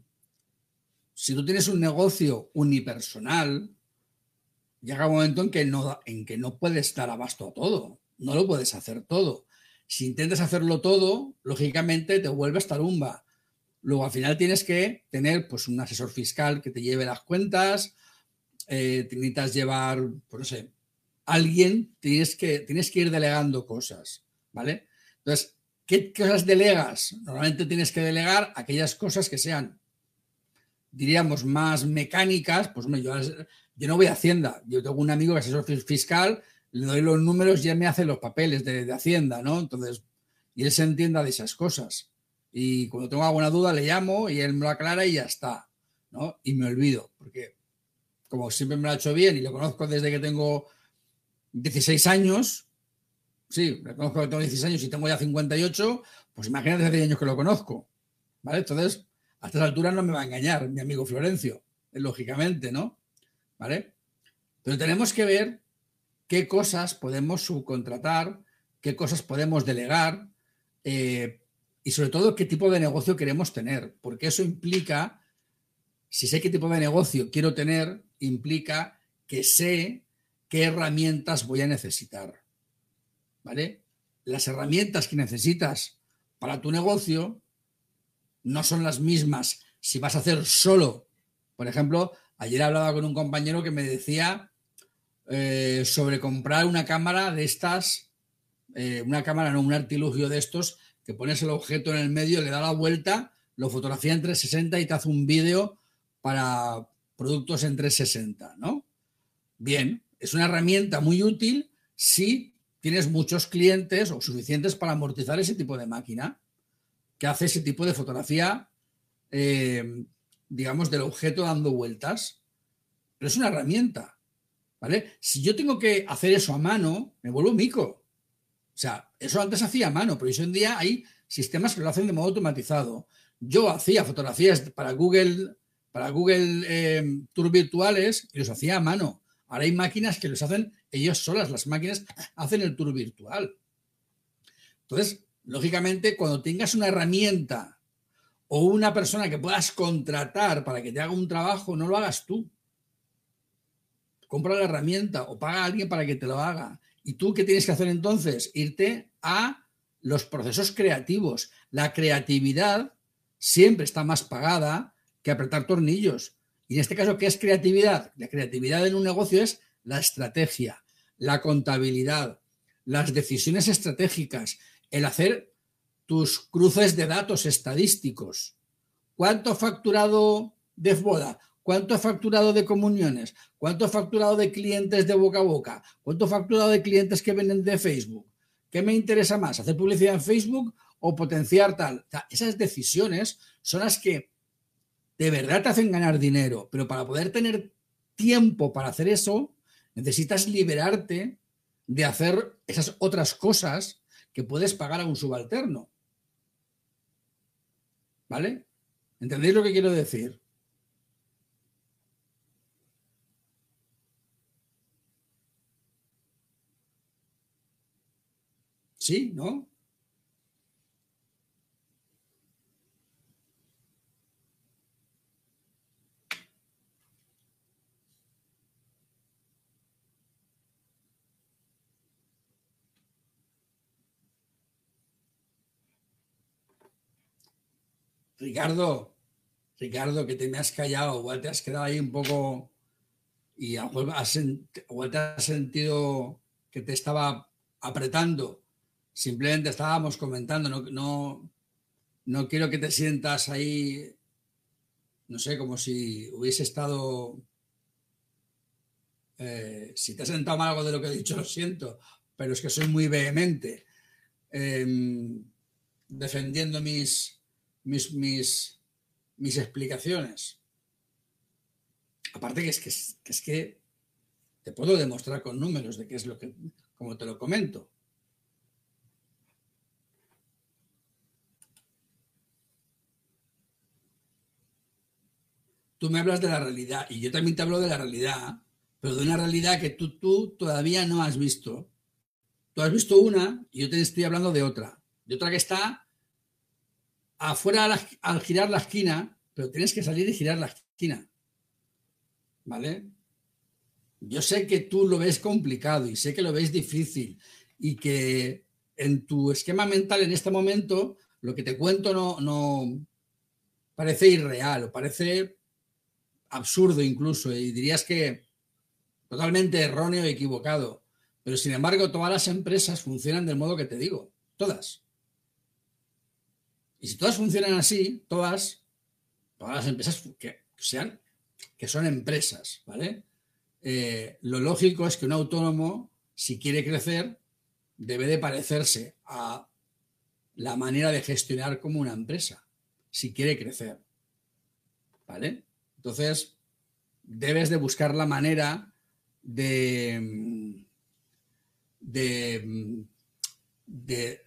si tú tienes un negocio unipersonal, llega un momento en que no, en que no puedes dar abasto a todo, no lo puedes hacer todo. Si intentas hacerlo todo, lógicamente te vuelves tarumba. Luego al final tienes que tener pues un asesor fiscal que te lleve las cuentas, eh, necesitas llevar, pues no sé, alguien, tienes que, tienes que ir delegando cosas, ¿vale? Entonces, ¿qué cosas delegas? Normalmente tienes que delegar aquellas cosas que sean diríamos, más mecánicas, pues yo, no voy a Hacienda. Yo tengo un amigo que es asesor fiscal, le doy los números y él me hace los papeles de, Hacienda, ¿no? Entonces, y él se entienda de esas cosas. Y cuando tengo alguna duda le llamo y él me lo aclara y ya está, ¿no? Y me olvido, porque como siempre me lo ha hecho bien y lo conozco desde que tengo 16 años, sí, lo conozco que tengo 16 años y tengo ya 58, pues imagínate hace años que lo conozco, ¿vale? Entonces, a estas alturas no me va a engañar mi amigo Florencio, eh, lógicamente, ¿no? ¿Vale? Pero tenemos que ver qué cosas podemos subcontratar, qué cosas podemos delegar eh, y sobre todo qué tipo de negocio queremos tener, porque eso implica, si sé qué tipo de negocio quiero tener, implica que sé qué herramientas voy a necesitar. ¿Vale? Las herramientas que necesitas para tu negocio no son las mismas si vas a hacer solo. Por ejemplo, ayer hablaba con un compañero que me decía eh, sobre comprar una cámara de estas, eh, una cámara, no, un artilugio de estos, que pones el objeto en el medio, le da la vuelta, lo fotografía en 360 y te hace un vídeo para productos en 360, ¿no? Bien, es una herramienta muy útil si tienes muchos clientes o suficientes para amortizar ese tipo de máquina que hace ese tipo de fotografía, eh, digamos, del objeto dando vueltas. Pero es una herramienta, ¿vale? Si yo tengo que hacer eso a mano, me vuelvo mico. O sea, eso antes hacía a mano, pero hoy en día hay sistemas que lo hacen de modo automatizado. Yo hacía fotografías para Google, para Google eh, Tour virtuales y los hacía a mano. Ahora hay máquinas que los hacen ellos solas, las máquinas hacen el tour virtual. Entonces, lógicamente, cuando tengas una herramienta o una persona que puedas contratar para que te haga un trabajo, no lo hagas tú. Compra la herramienta o paga a alguien para que te lo haga. ¿Y tú qué tienes que hacer entonces? Irte a los procesos creativos. La creatividad siempre está más pagada que apretar tornillos. Y en este caso, ¿qué es creatividad? La creatividad en un negocio es la estrategia, la contabilidad, las decisiones estratégicas, el hacer tus cruces de datos estadísticos. ¿Cuánto ha facturado de boda? ¿Cuánto ha facturado de comuniones? ¿Cuánto ha facturado de clientes de boca a boca? ¿Cuánto ha facturado de clientes que venden de Facebook? ¿Qué me interesa más? ¿Hacer publicidad en Facebook o potenciar tal? esas decisiones son las que de verdad te hacen ganar dinero, pero para poder tener tiempo para hacer eso, necesitas liberarte de hacer esas otras cosas que puedes pagar a un subalterno. ¿Vale? ¿Entendéis lo que quiero decir? ¿Sí? ¿No? Ricardo, Ricardo, que te me has callado, igual te has quedado ahí un poco y igual te has sentido que te estaba apretando. Simplemente estábamos comentando, no, no, no quiero que te sientas ahí, no sé, como si hubiese estado... Eh, si te has sentado mal algo de lo que he dicho, lo siento, pero es que soy muy vehemente em, defendiendo mis, mis, mis, mis, explicaciones. Aparte que es que, es que te puedo demostrar con números de qué es lo que, como te lo comento. Tú me hablas de la realidad y yo también te hablo de la realidad, pero de una realidad que tú, tú todavía no has visto. Tú has visto una y yo te estoy hablando de otra. De otra que está afuera al, girar la esquina, pero tienes que salir y girar la esquina. ¿Vale? Yo sé que tú lo ves complicado y sé que lo ves difícil y que en tu esquema mental en este momento lo que te cuento no, no parece irreal o parece absurdo incluso y dirías que totalmente erróneo y equivocado. Pero sin embargo, todas las empresas funcionan del modo que te digo, todas. Y si todas funcionan así, todas, todas las empresas que sean, que son empresas, ¿vale? Eh, lo lógico es que un autónomo, si quiere crecer, debe de parecerse a la manera de gestionar como una empresa, si quiere crecer. ¿Vale? Entonces, debes de buscar la manera de, de, de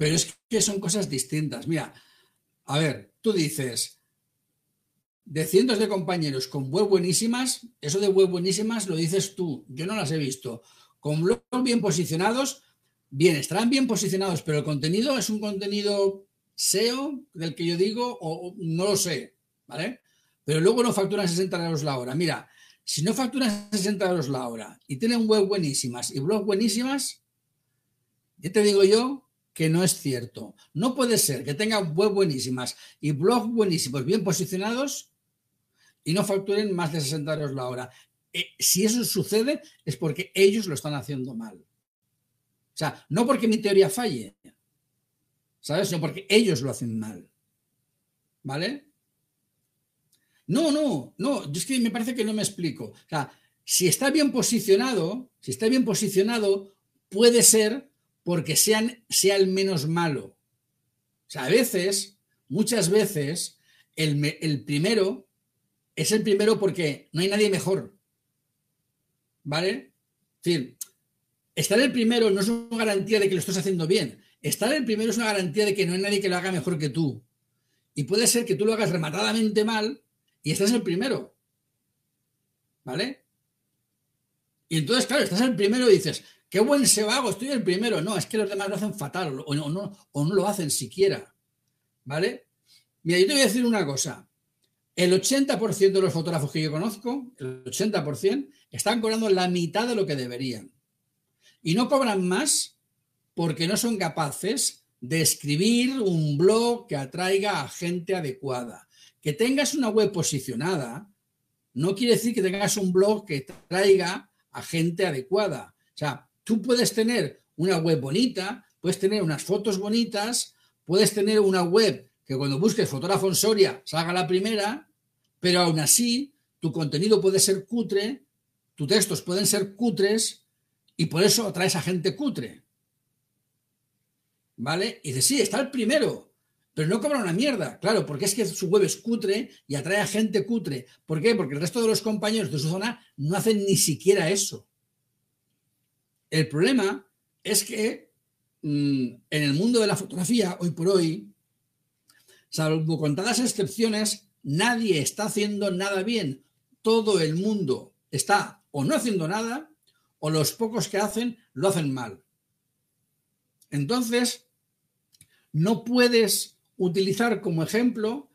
Pero es que son cosas distintas. Mira, a ver, tú dices, de cientos de compañeros con web buenísimas, eso de web buenísimas lo dices tú, yo no las he visto. Con blogs bien posicionados, bien, estarán bien posicionados, pero el contenido es un contenido SEO del que yo digo, o, no lo sé, ¿vale? Pero luego no facturan 60 euros la hora. Mira, si no facturan 60 euros la hora y tienen web buenísimas y blogs buenísimas, ya te digo yo que no es cierto. No puede ser que tengan web buenísimas y blogs buenísimos, bien posicionados y no facturen más de 60 euros la hora. Eh, si eso sucede es porque ellos lo están haciendo mal. O sea, no porque mi teoría falle, ¿sabes? Sino porque ellos lo hacen mal. ¿Vale? No, no, no, es que me parece que no me explico. O sea, si está bien posicionado, si está bien posicionado, puede ser porque sea el menos malo. O sea, a veces, muchas veces, el, el primero es el primero porque no hay nadie mejor. ¿Vale? Es decir, estar el primero no es una garantía de que lo estés haciendo bien. Estar el primero es una garantía de que no hay nadie que lo haga mejor que tú. Y puede ser que tú lo hagas rematadamente mal y estás el primero. ¿Vale? Y entonces, claro, estás el primero y dices, qué buen se hago, estoy el primero. No, es que los demás lo hacen fatal o no, o no lo hacen siquiera. ¿Vale? Mira, yo te voy a decir una cosa. El 80% de los fotógrafos que yo conozco, el 80%, están cobrando la mitad de lo que deberían. Y no cobran más porque no son capaces de escribir un blog que atraiga a gente adecuada. Que tengas una web posicionada no quiere decir que tengas un blog que traiga a gente adecuada. O sea, Tú puedes tener una web bonita, puedes tener unas fotos bonitas, puedes tener una web que cuando busques fotógrafo en Soria salga la primera, pero aún así tu contenido puede ser cutre, tus textos pueden ser cutres y por eso atraes a gente cutre. ¿Vale? Y dices, sí, está el primero, pero no cobra una mierda, claro, porque es que su web es cutre y atrae a gente cutre. ¿Por qué? Porque el resto de los compañeros de su zona no hacen ni siquiera eso. El problema es que mm, en el mundo de la fotografía, hoy por hoy, salvo contadas excepciones, nadie está haciendo nada bien. Todo el mundo está o no haciendo nada, o los pocos que hacen lo hacen mal. Entonces, no puedes utilizar como ejemplo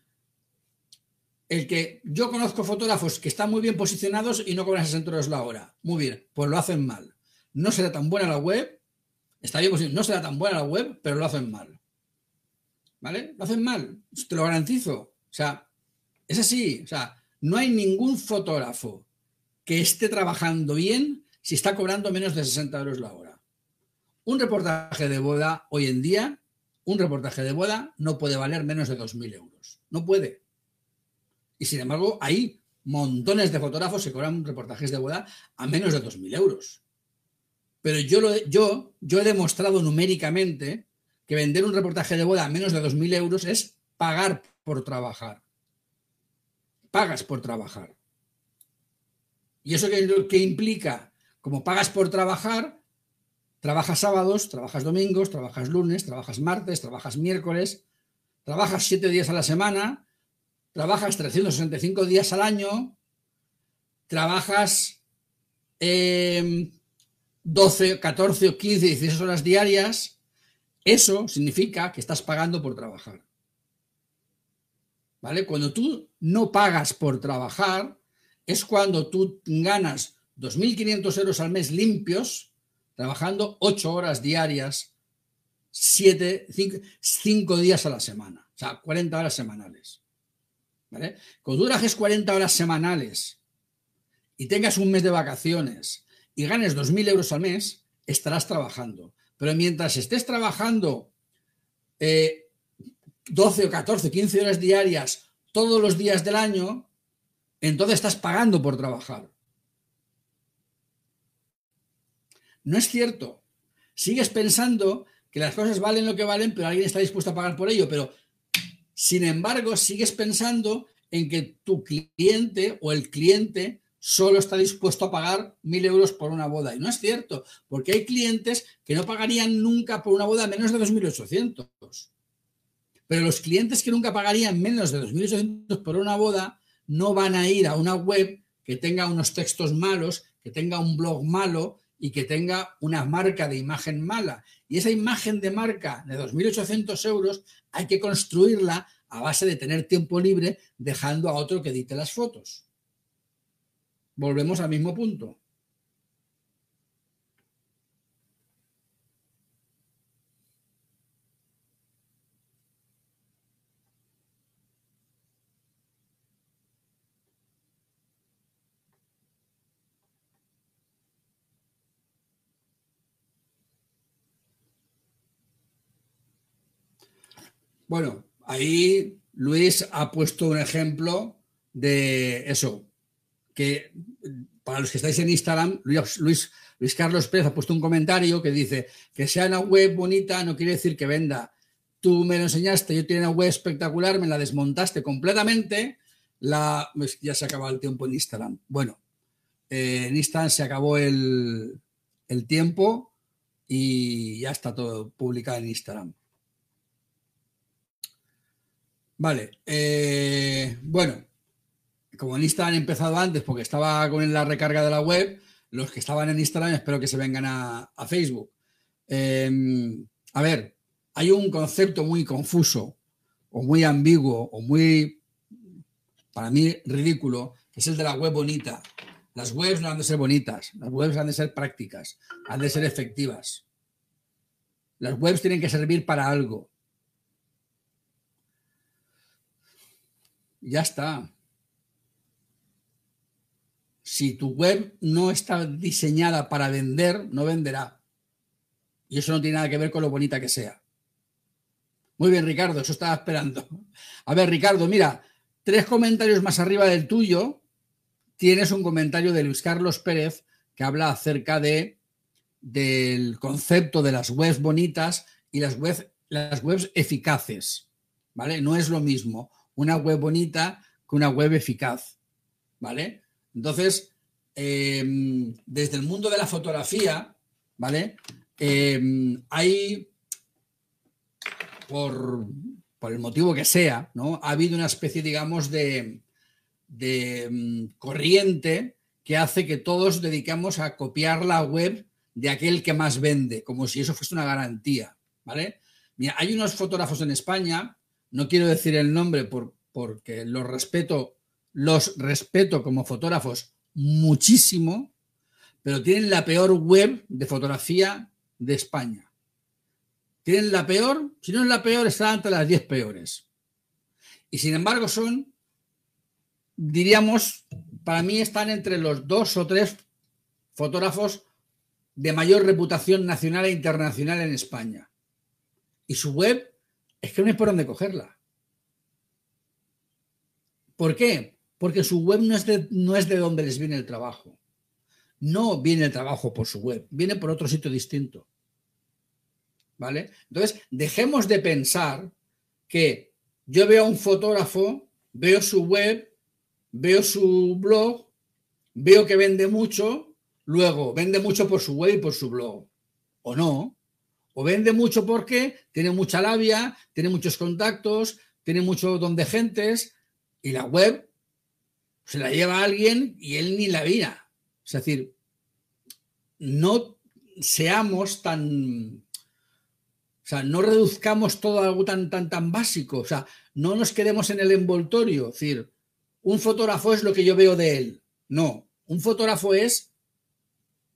el que yo conozco fotógrafos que están muy bien posicionados y no cobran 60 euros la hora. Muy bien, pues lo hacen mal no será tan buena la web, Está bien, pues no será tan buena la web, pero lo hacen mal. ¿Vale? Lo hacen mal, te lo garantizo. O sea, es así. O sea, no hay ningún fotógrafo que esté trabajando bien si está cobrando menos de 60 euros la hora. Un reportaje de boda hoy en día, un reportaje de boda no puede valer menos de 2.000 euros. No puede. Y sin embargo, hay montones de fotógrafos que cobran reportajes de boda a menos de 2.000 euros. Pero yo, lo, yo, yo he demostrado numéricamente que vender un reportaje de boda a menos de 2.000 euros es pagar por trabajar. Pagas por trabajar. ¿Y eso qué, implica? Como pagas por trabajar, trabajas sábados, trabajas domingos, trabajas lunes, trabajas martes, trabajas miércoles, trabajas siete días a la semana, trabajas 365 días al año, trabajas eh, 12, 14 o 15, 16 horas diarias, eso significa que estás pagando por trabajar. ¿Vale? Cuando tú no pagas por trabajar, es cuando tú ganas 2.500 euros al mes limpios, trabajando 8 horas diarias, 7, 5, días a la semana, o sea, 40 horas semanales. ¿Vale? Cuando tú trabajes 40 horas semanales y tengas un mes de vacaciones y ganes 2.000 euros al mes, estarás trabajando. Pero mientras estés trabajando 12 eh, o 14, 15 horas diarias todos los días del año, entonces estás pagando por trabajar. No es cierto. Sigues pensando que las cosas valen lo que valen, pero alguien está dispuesto a pagar por ello. Pero, sin embargo, sigues pensando en que tu cliente o el cliente solo está dispuesto a pagar mil euros por una boda. Y no es cierto, porque hay clientes que no pagarían nunca por una boda menos de 2.800. Pero los clientes que nunca pagarían menos de 2.800 por una boda no van a ir a una web que tenga unos textos malos, que tenga un blog malo y que tenga una marca de imagen mala. Y esa imagen de marca de 2.800 euros hay que construirla a base de tener tiempo libre dejando a otro que edite las fotos. Volvemos al mismo punto. Bueno, ahí Luis ha puesto un ejemplo de eso, que para los que estáis en Instagram, Luis, Carlos Pérez ha puesto un comentario que dice que sea una web bonita no quiere decir que venda. Tú me lo enseñaste, yo tenía una web espectacular, me la desmontaste completamente, la, ya se acaba el tiempo en Instagram. Bueno, eh, en Instagram se acabó el, el tiempo y ya está todo publicado en Instagram. Vale, eh, bueno, como en Instagram han empezado antes porque estaba con la recarga de la web, los que estaban en Instagram espero que se vengan a, Facebook. Em, a ver, hay un concepto muy confuso o muy ambiguo o muy, para mí, ridículo, que es el de la web bonita. Las webs no han de ser bonitas, las webs han de ser prácticas, han de ser efectivas. Las webs tienen que servir para algo. Ya está si tu web no está diseñada para vender, no venderá. Y eso no tiene nada que ver con lo bonita que sea. Muy bien, Ricardo, eso estaba esperando. A ver, Ricardo, mira, tres comentarios más arriba del tuyo, tienes un comentario de Luis Carlos Pérez que habla acerca de del concepto de las webs bonitas y las, las webs eficaces. ¿Vale? No es lo mismo una web bonita que una web eficaz. ¿Vale? Entonces, em, desde el mundo de la fotografía, ¿vale? Em, hay, por, el motivo que sea, ¿no? Ha habido una especie, digamos, de, em, corriente que hace que todos dediquemos a copiar la web de aquel que más vende, como si eso fuese una garantía, ¿vale? Mira, hay unos fotógrafos en España, no quiero decir el nombre por, porque los respeto los respeto como fotógrafos muchísimo, pero tienen la peor web de fotografía de España. Tienen la peor, si no es la peor, están entre las 10 peores. Y sin embargo son, diríamos, para mí están entre los dos o tres fotógrafos de mayor reputación nacional e internacional en España. Y su web es que no hay por dónde cogerla. ¿Por qué? Porque su web no es de, no es de donde les viene el trabajo. No viene el trabajo por su web, viene por otro sitio distinto. ¿Vale? Entonces, dejemos de pensar que yo veo a un fotógrafo, veo su web, veo su blog, veo que vende mucho, luego vende mucho por su web y por su blog. O no. O vende mucho porque tiene mucha labia, tiene muchos contactos, tiene mucho don de gentes y la web se la lleva a alguien y él ni la vira. Es decir, no seamos tan o sea, no reduzcamos todo a algo tan, tan, tan básico. O sea, no nos quedemos en el envoltorio. Es decir, un fotógrafo es lo que yo veo de él. No, un fotógrafo es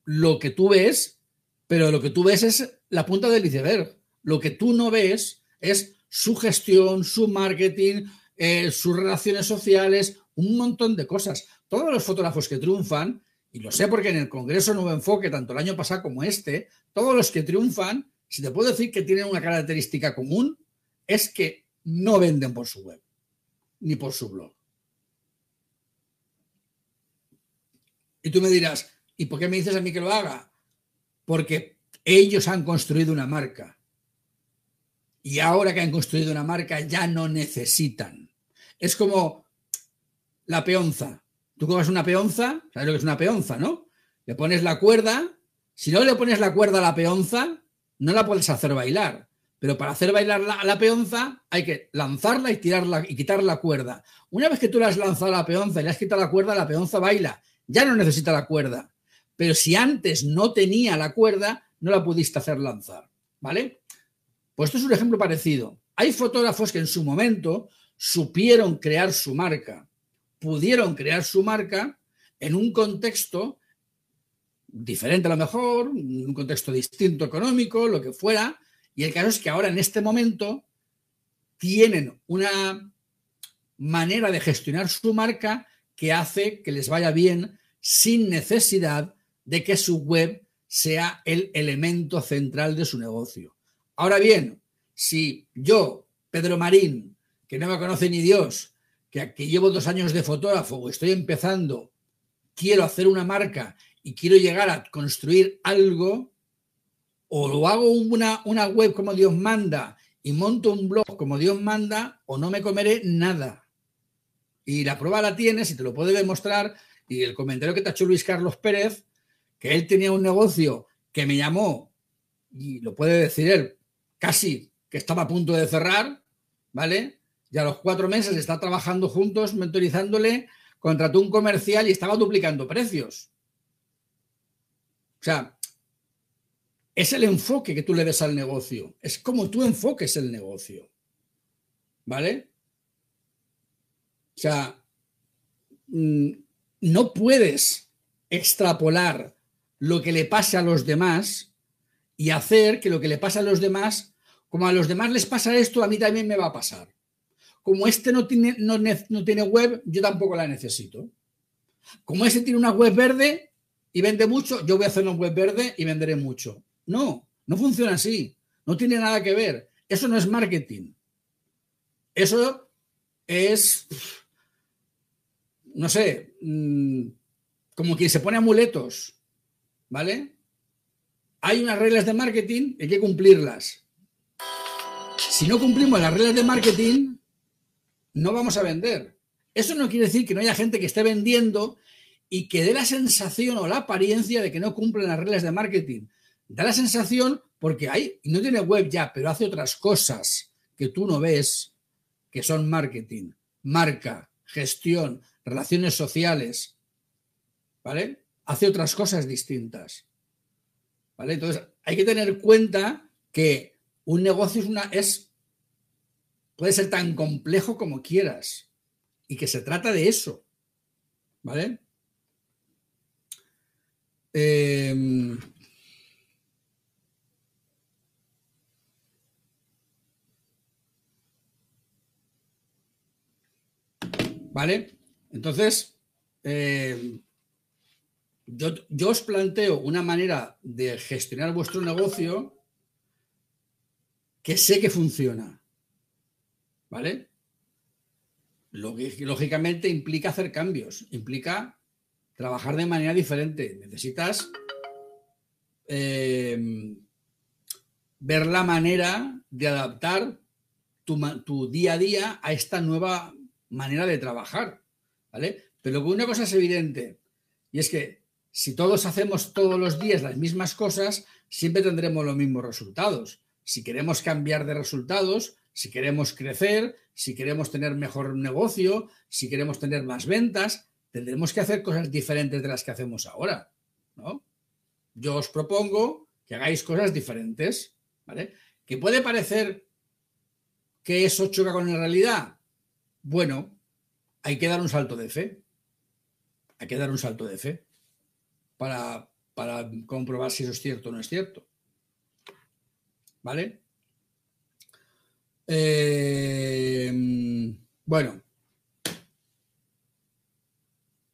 lo que tú ves, pero lo que tú ves es la punta del iceberg. Lo que tú no ves es su gestión, su marketing, eh, sus relaciones sociales, un montón de cosas. Todos los fotógrafos que triunfan, y lo sé porque en el Congreso Nuevo Enfoque, tanto el año pasado como este, todos los que triunfan si te puedo decir que tienen una característica común, es que no venden por su web ni por su blog. Y tú me dirás, ¿y por qué me dices a mí que lo haga? Porque ellos han construido una marca. Y ahora que han construido una marca ya no necesitan. Es como la peonza. Tú coges una peonza, ¿sabes lo que es una peonza, no? Le pones la cuerda. Si no le pones la cuerda a la peonza, no la puedes hacer bailar. Pero para hacer bailar a la peonza hay que lanzarla y tirarla y quitar la cuerda. Una vez que tú le has lanzado la peonza y le has quitado la cuerda, la peonza baila. Ya no necesita la cuerda. Pero si antes no tenía la cuerda, no la pudiste hacer lanzar. ¿Vale? Pues esto es un ejemplo parecido. Hay fotógrafos que en su momento supieron crear su marca, pudieron crear su marca en un contexto diferente a lo mejor, un contexto distinto económico, lo que fuera, y el caso es que ahora en este momento tienen una manera de gestionar su marca que hace que les vaya bien sin necesidad de que su web sea el elemento central de su negocio. Ahora bien, si yo, Pedro Marín, que no me conoce ni Dios, que, llevo dos años de fotógrafo estoy empezando, quiero hacer una marca y quiero llegar a construir algo, o lo hago una, una web como Dios manda y monto un blog como Dios manda, o no me comeré nada. Y la prueba la tienes y te lo puedo demostrar. Y el comentario que te ha hecho Luis Carlos Pérez, que él tenía un negocio que me llamó, y lo puede decir él, casi que estaba a punto de cerrar, ¿vale? Y a los cuatro meses está trabajando juntos, mentorizándole, contrató un comercial y estaba duplicando precios. O sea, es el enfoque que tú le des al negocio, es como tú enfoques el negocio. ¿Vale? O sea, mm, no puedes extrapolar lo que le pase a los demás y hacer que lo que le pasa a los demás, como a los demás les pasa esto, a mí también me va a pasar. Como este no tiene, no, no tiene web, yo tampoco la necesito. Como este tiene una web verde, y vende mucho, yo voy a hacer una web verde y venderé mucho. No, no funciona así. No tiene nada que ver. Eso no es marketing. Eso es, no sé, mm, como quien se pone amuletos. ¿Vale? Hay unas reglas de marketing, hay que cumplirlas. Si no cumplimos las reglas de marketing, no vamos a vender. Eso no quiere decir que no haya gente que esté vendiendo y que dé la sensación o la apariencia de que no cumplen las reglas de marketing. Da la sensación porque hay, no tiene web ya, pero hace otras cosas que tú no ves, que son marketing, marca, gestión, relaciones sociales, ¿vale? Hace otras cosas distintas. ¿Vale? Entonces, hay que tener cuenta que un negocio es una es Puede ser tan complejo como quieras y que se trata de eso. ¿Vale? Em, ¿Vale? Entonces, em, yo, yo, os planteo una manera de gestionar vuestro negocio que sé que funciona. ¿Vale? Lógicamente implica hacer cambios, implica trabajar de manera diferente. Necesitas eh, ver la manera de adaptar tu, tu, día a día a esta nueva manera de trabajar. ¿Vale? Pero una cosa es evidente, y es que si todos hacemos todos los días las mismas cosas, siempre tendremos los mismos resultados. Si queremos cambiar de resultados, si queremos crecer, si queremos tener mejor negocio, si queremos tener más ventas, tendremos que hacer cosas diferentes de las que hacemos ahora. ¿no? Yo os propongo que hagáis cosas diferentes. ¿vale? ¿Que puede parecer que eso choca con la realidad? Bueno, hay que dar un salto de fe. Hay que dar un salto de fe para, para comprobar si eso es cierto o no es cierto. ¿Vale? Eh, bueno,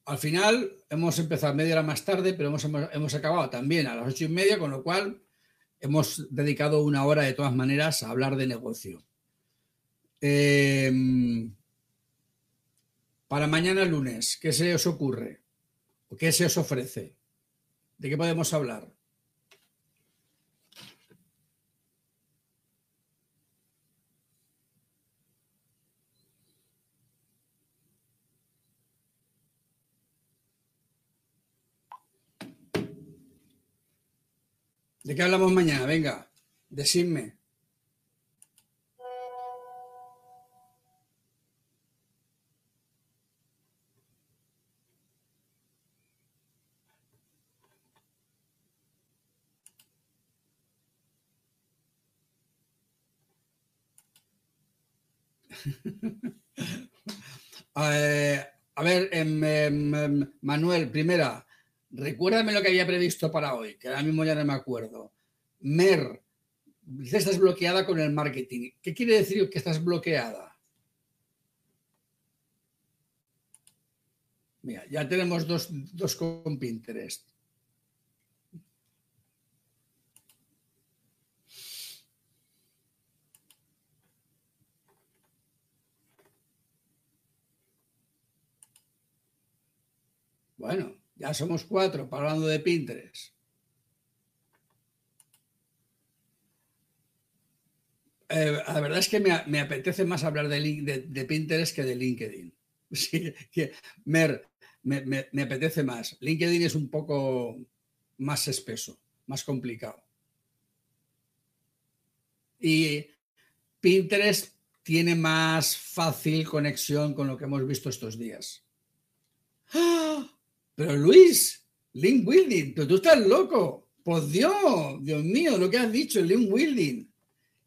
al final hemos empezado media hora más tarde, pero hemos, hemos, acabado también a las ocho y media, con lo cual hemos dedicado una hora de todas maneras a hablar de negocio. Eh, para mañana lunes, ¿qué se os ocurre? ¿O qué se os ofrece? ¿De qué podemos hablar? ¿De qué hablamos mañana? Venga, decidme. (laughs) Eh, a ver, em, Manuel, primera, recuérdame lo que había previsto para hoy, que ahora mismo ya no me acuerdo. Mer, dice estás bloqueada con el marketing. ¿Qué quiere decir que estás bloqueada? Mira, ya tenemos dos, dos con Pinterest. Bueno, ya somos cuatro hablando de Pinterest. Eh, la verdad es que me, apetece más hablar de, Pinterest que de LinkedIn. (laughs) Sí, Mer, me, me, apetece más. LinkedIn es un poco más espeso, más complicado. Y Pinterest tiene más fácil conexión con lo que hemos visto estos días. ¡Ah! Pero Luis, Link Wilding, pero tú estás loco. Por Dios, Dios mío, lo que has dicho, Link Wilding.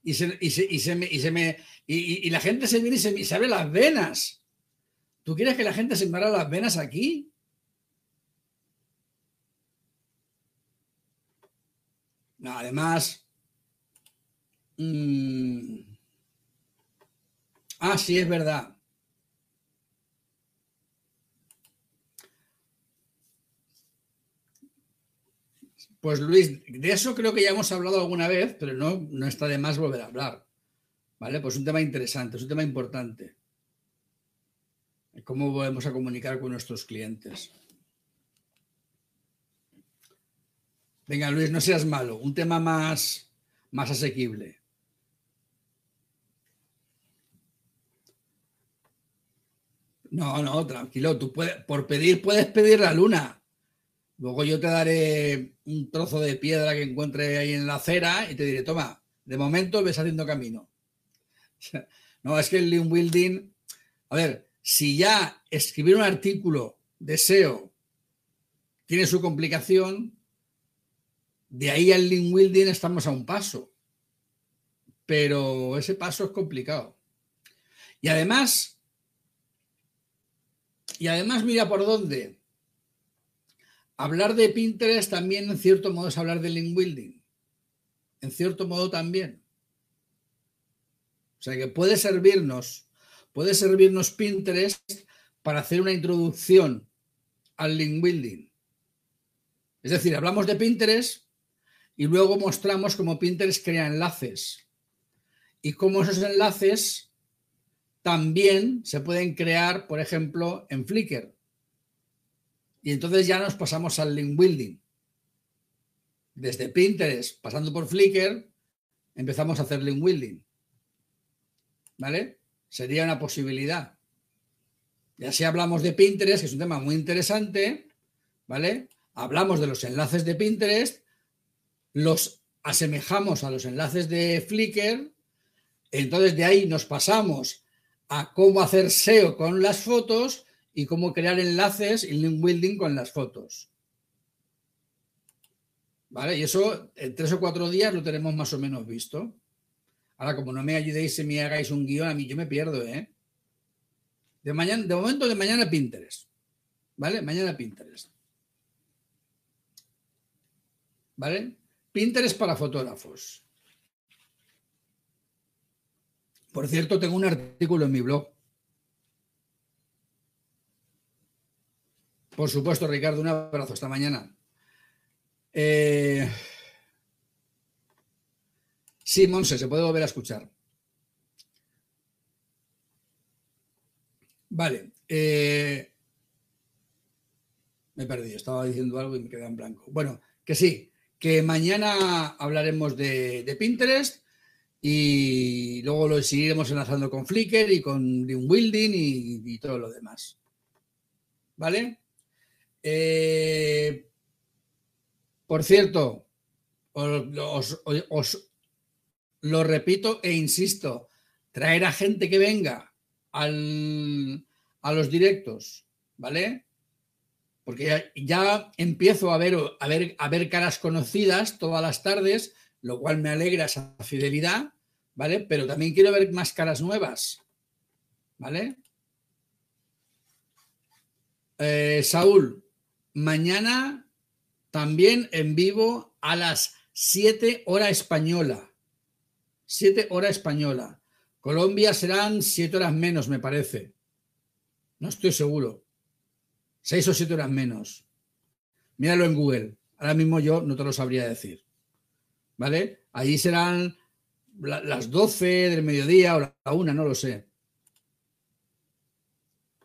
Y, se, y, se, y, se me, y, se me, y, la gente se viene y se, se abre las venas. ¿Tú quieres que la gente se me abra las venas aquí? No, además. Mmm, ah, sí, es verdad. Pues Luis, de eso creo que ya hemos hablado alguna vez, pero no, está de más volver a hablar. ¿Vale? Pues un tema interesante, es un tema importante. ¿Cómo podemos a comunicar con nuestros clientes? Venga, Luis, no seas malo. Un tema más, más asequible. No, no, tranquilo. Tú puedes, por pedir, puedes pedir la luna. Luego yo te daré un trozo de piedra que encuentre ahí en la acera y te diré, toma, de momento ves haciendo camino. (laughs) No, es que el link building, a ver, si ya escribir un artículo de SEO tiene su complicación, de ahí al link building estamos a un paso. Pero ese paso es complicado. Y además, y además mira por dónde hablar de Pinterest también en cierto modo es hablar de link building. En cierto modo también. O sea que puede servirnos, puede servirnos Pinterest para hacer una introducción al link building. Es decir, hablamos de Pinterest y luego mostramos cómo Pinterest crea enlaces y cómo esos enlaces también se pueden crear, por ejemplo, en Flickr. Y entonces ya nos pasamos al link building. Desde Pinterest, pasando por Flickr, empezamos a hacer link building. ¿Vale? Sería una posibilidad. Y así hablamos de Pinterest, que es un tema muy interesante, ¿vale? Hablamos de los enlaces de Pinterest, los asemejamos a los enlaces de Flickr, entonces de ahí nos pasamos a cómo hacer SEO con las fotos y cómo crear enlaces y link building con las fotos. ¿Vale? Y eso en tres o cuatro días lo tenemos más o menos visto. Ahora, como no me ayudéis y me hagáis un guion, a mí yo me pierdo, ¿eh? De, mañana, de momento, de mañana Pinterest. ¿Vale? Mañana Pinterest. ¿Vale? Pinterest para fotógrafos. Por cierto, tengo un artículo en mi blog. Por supuesto, Ricardo, un abrazo. Hasta mañana. Eh... Sí, Monse, se puede volver a escuchar. Vale. Eh, me he perdido, estaba diciendo algo y me quedé en blanco. Bueno, que sí, que mañana hablaremos de, Pinterest y luego lo seguiremos enlazando con Flickr y con Link Building y, todo lo demás. ¿Vale? Eh, por cierto, os, lo repito e insisto, traer a gente que venga al, a los directos, ¿vale? Porque ya, empiezo a ver, a, ver, a ver caras conocidas todas las tardes, lo cual me alegra esa fidelidad, ¿vale? Pero también quiero ver más caras nuevas, ¿vale? Eh, Saúl, mañana también en vivo a las 7 hora española. 7 hora española. Colombia serán 7 horas menos, me parece. No estoy seguro. Seis o siete horas menos. Míralo en Google. Ahora mismo yo no te lo sabría decir. ¿Vale? Allí serán las 12 del mediodía o la una, no lo sé.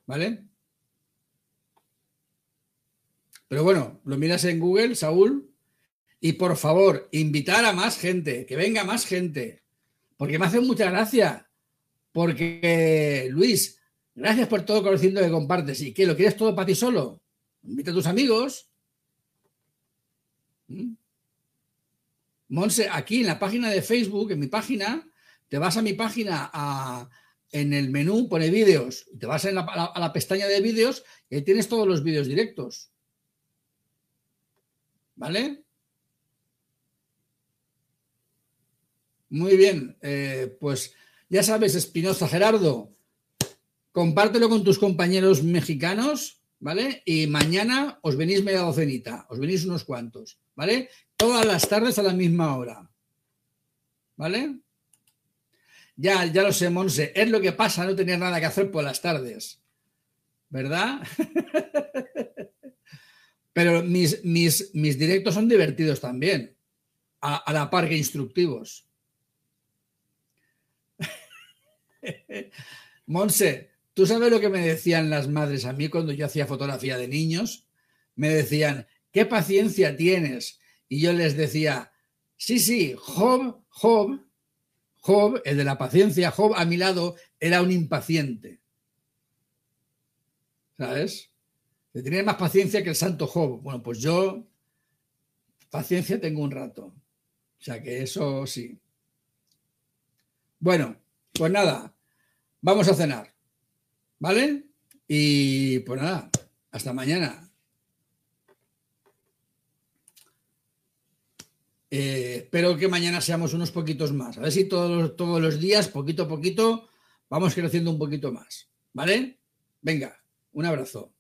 ¿Vale? Pero bueno, lo miras en Google, Saúl, y por favor, invitar a más gente, que venga más gente, porque me hace mucha gracia. Porque, Luis, Gracias por todo conociendo que compartes. ¿Y qué? ¿Lo quieres todo para ti solo? Invita a tus amigos. ¿Mm? Monse, aquí en la página de Facebook, en mi página, te vas a mi página en el menú, pone vídeos, te vas a la, a la pestaña de vídeos y ahí tienes todos los vídeos directos. ¿Vale? Muy bien, eh, pues ya sabes, Espinoza Gerardo, compártelo con tus compañeros mexicanos, ¿vale? Y mañana os venís media docenita, os venís unos cuantos, ¿vale? Todas las tardes a la misma hora, ¿vale? Ya, ya lo sé, Monse, es lo que pasa no tener nada que hacer por las tardes, ¿verdad? (laughs) Pero mis, mis, mis, directos son divertidos también, a, la par que instructivos. (laughs) Monse, ¿Tú sabes lo que me decían las madres a mí cuando yo hacía fotografía de niños? Me decían, ¿qué paciencia tienes? Y yo les decía, sí, sí, Job, Job, Job, el de la paciencia, Job a mi lado era un impaciente. ¿Sabes? De tener más paciencia que el santo Job. Bueno, pues yo paciencia tengo un rato. O sea que eso sí. Bueno, pues nada, vamos a cenar. ¿Vale? Y pues nada, hasta mañana. Eh, espero que mañana seamos unos poquitos más. A ver si todos, todos los días, poquito a poquito, vamos creciendo un poquito más. ¿Vale? Venga, un abrazo.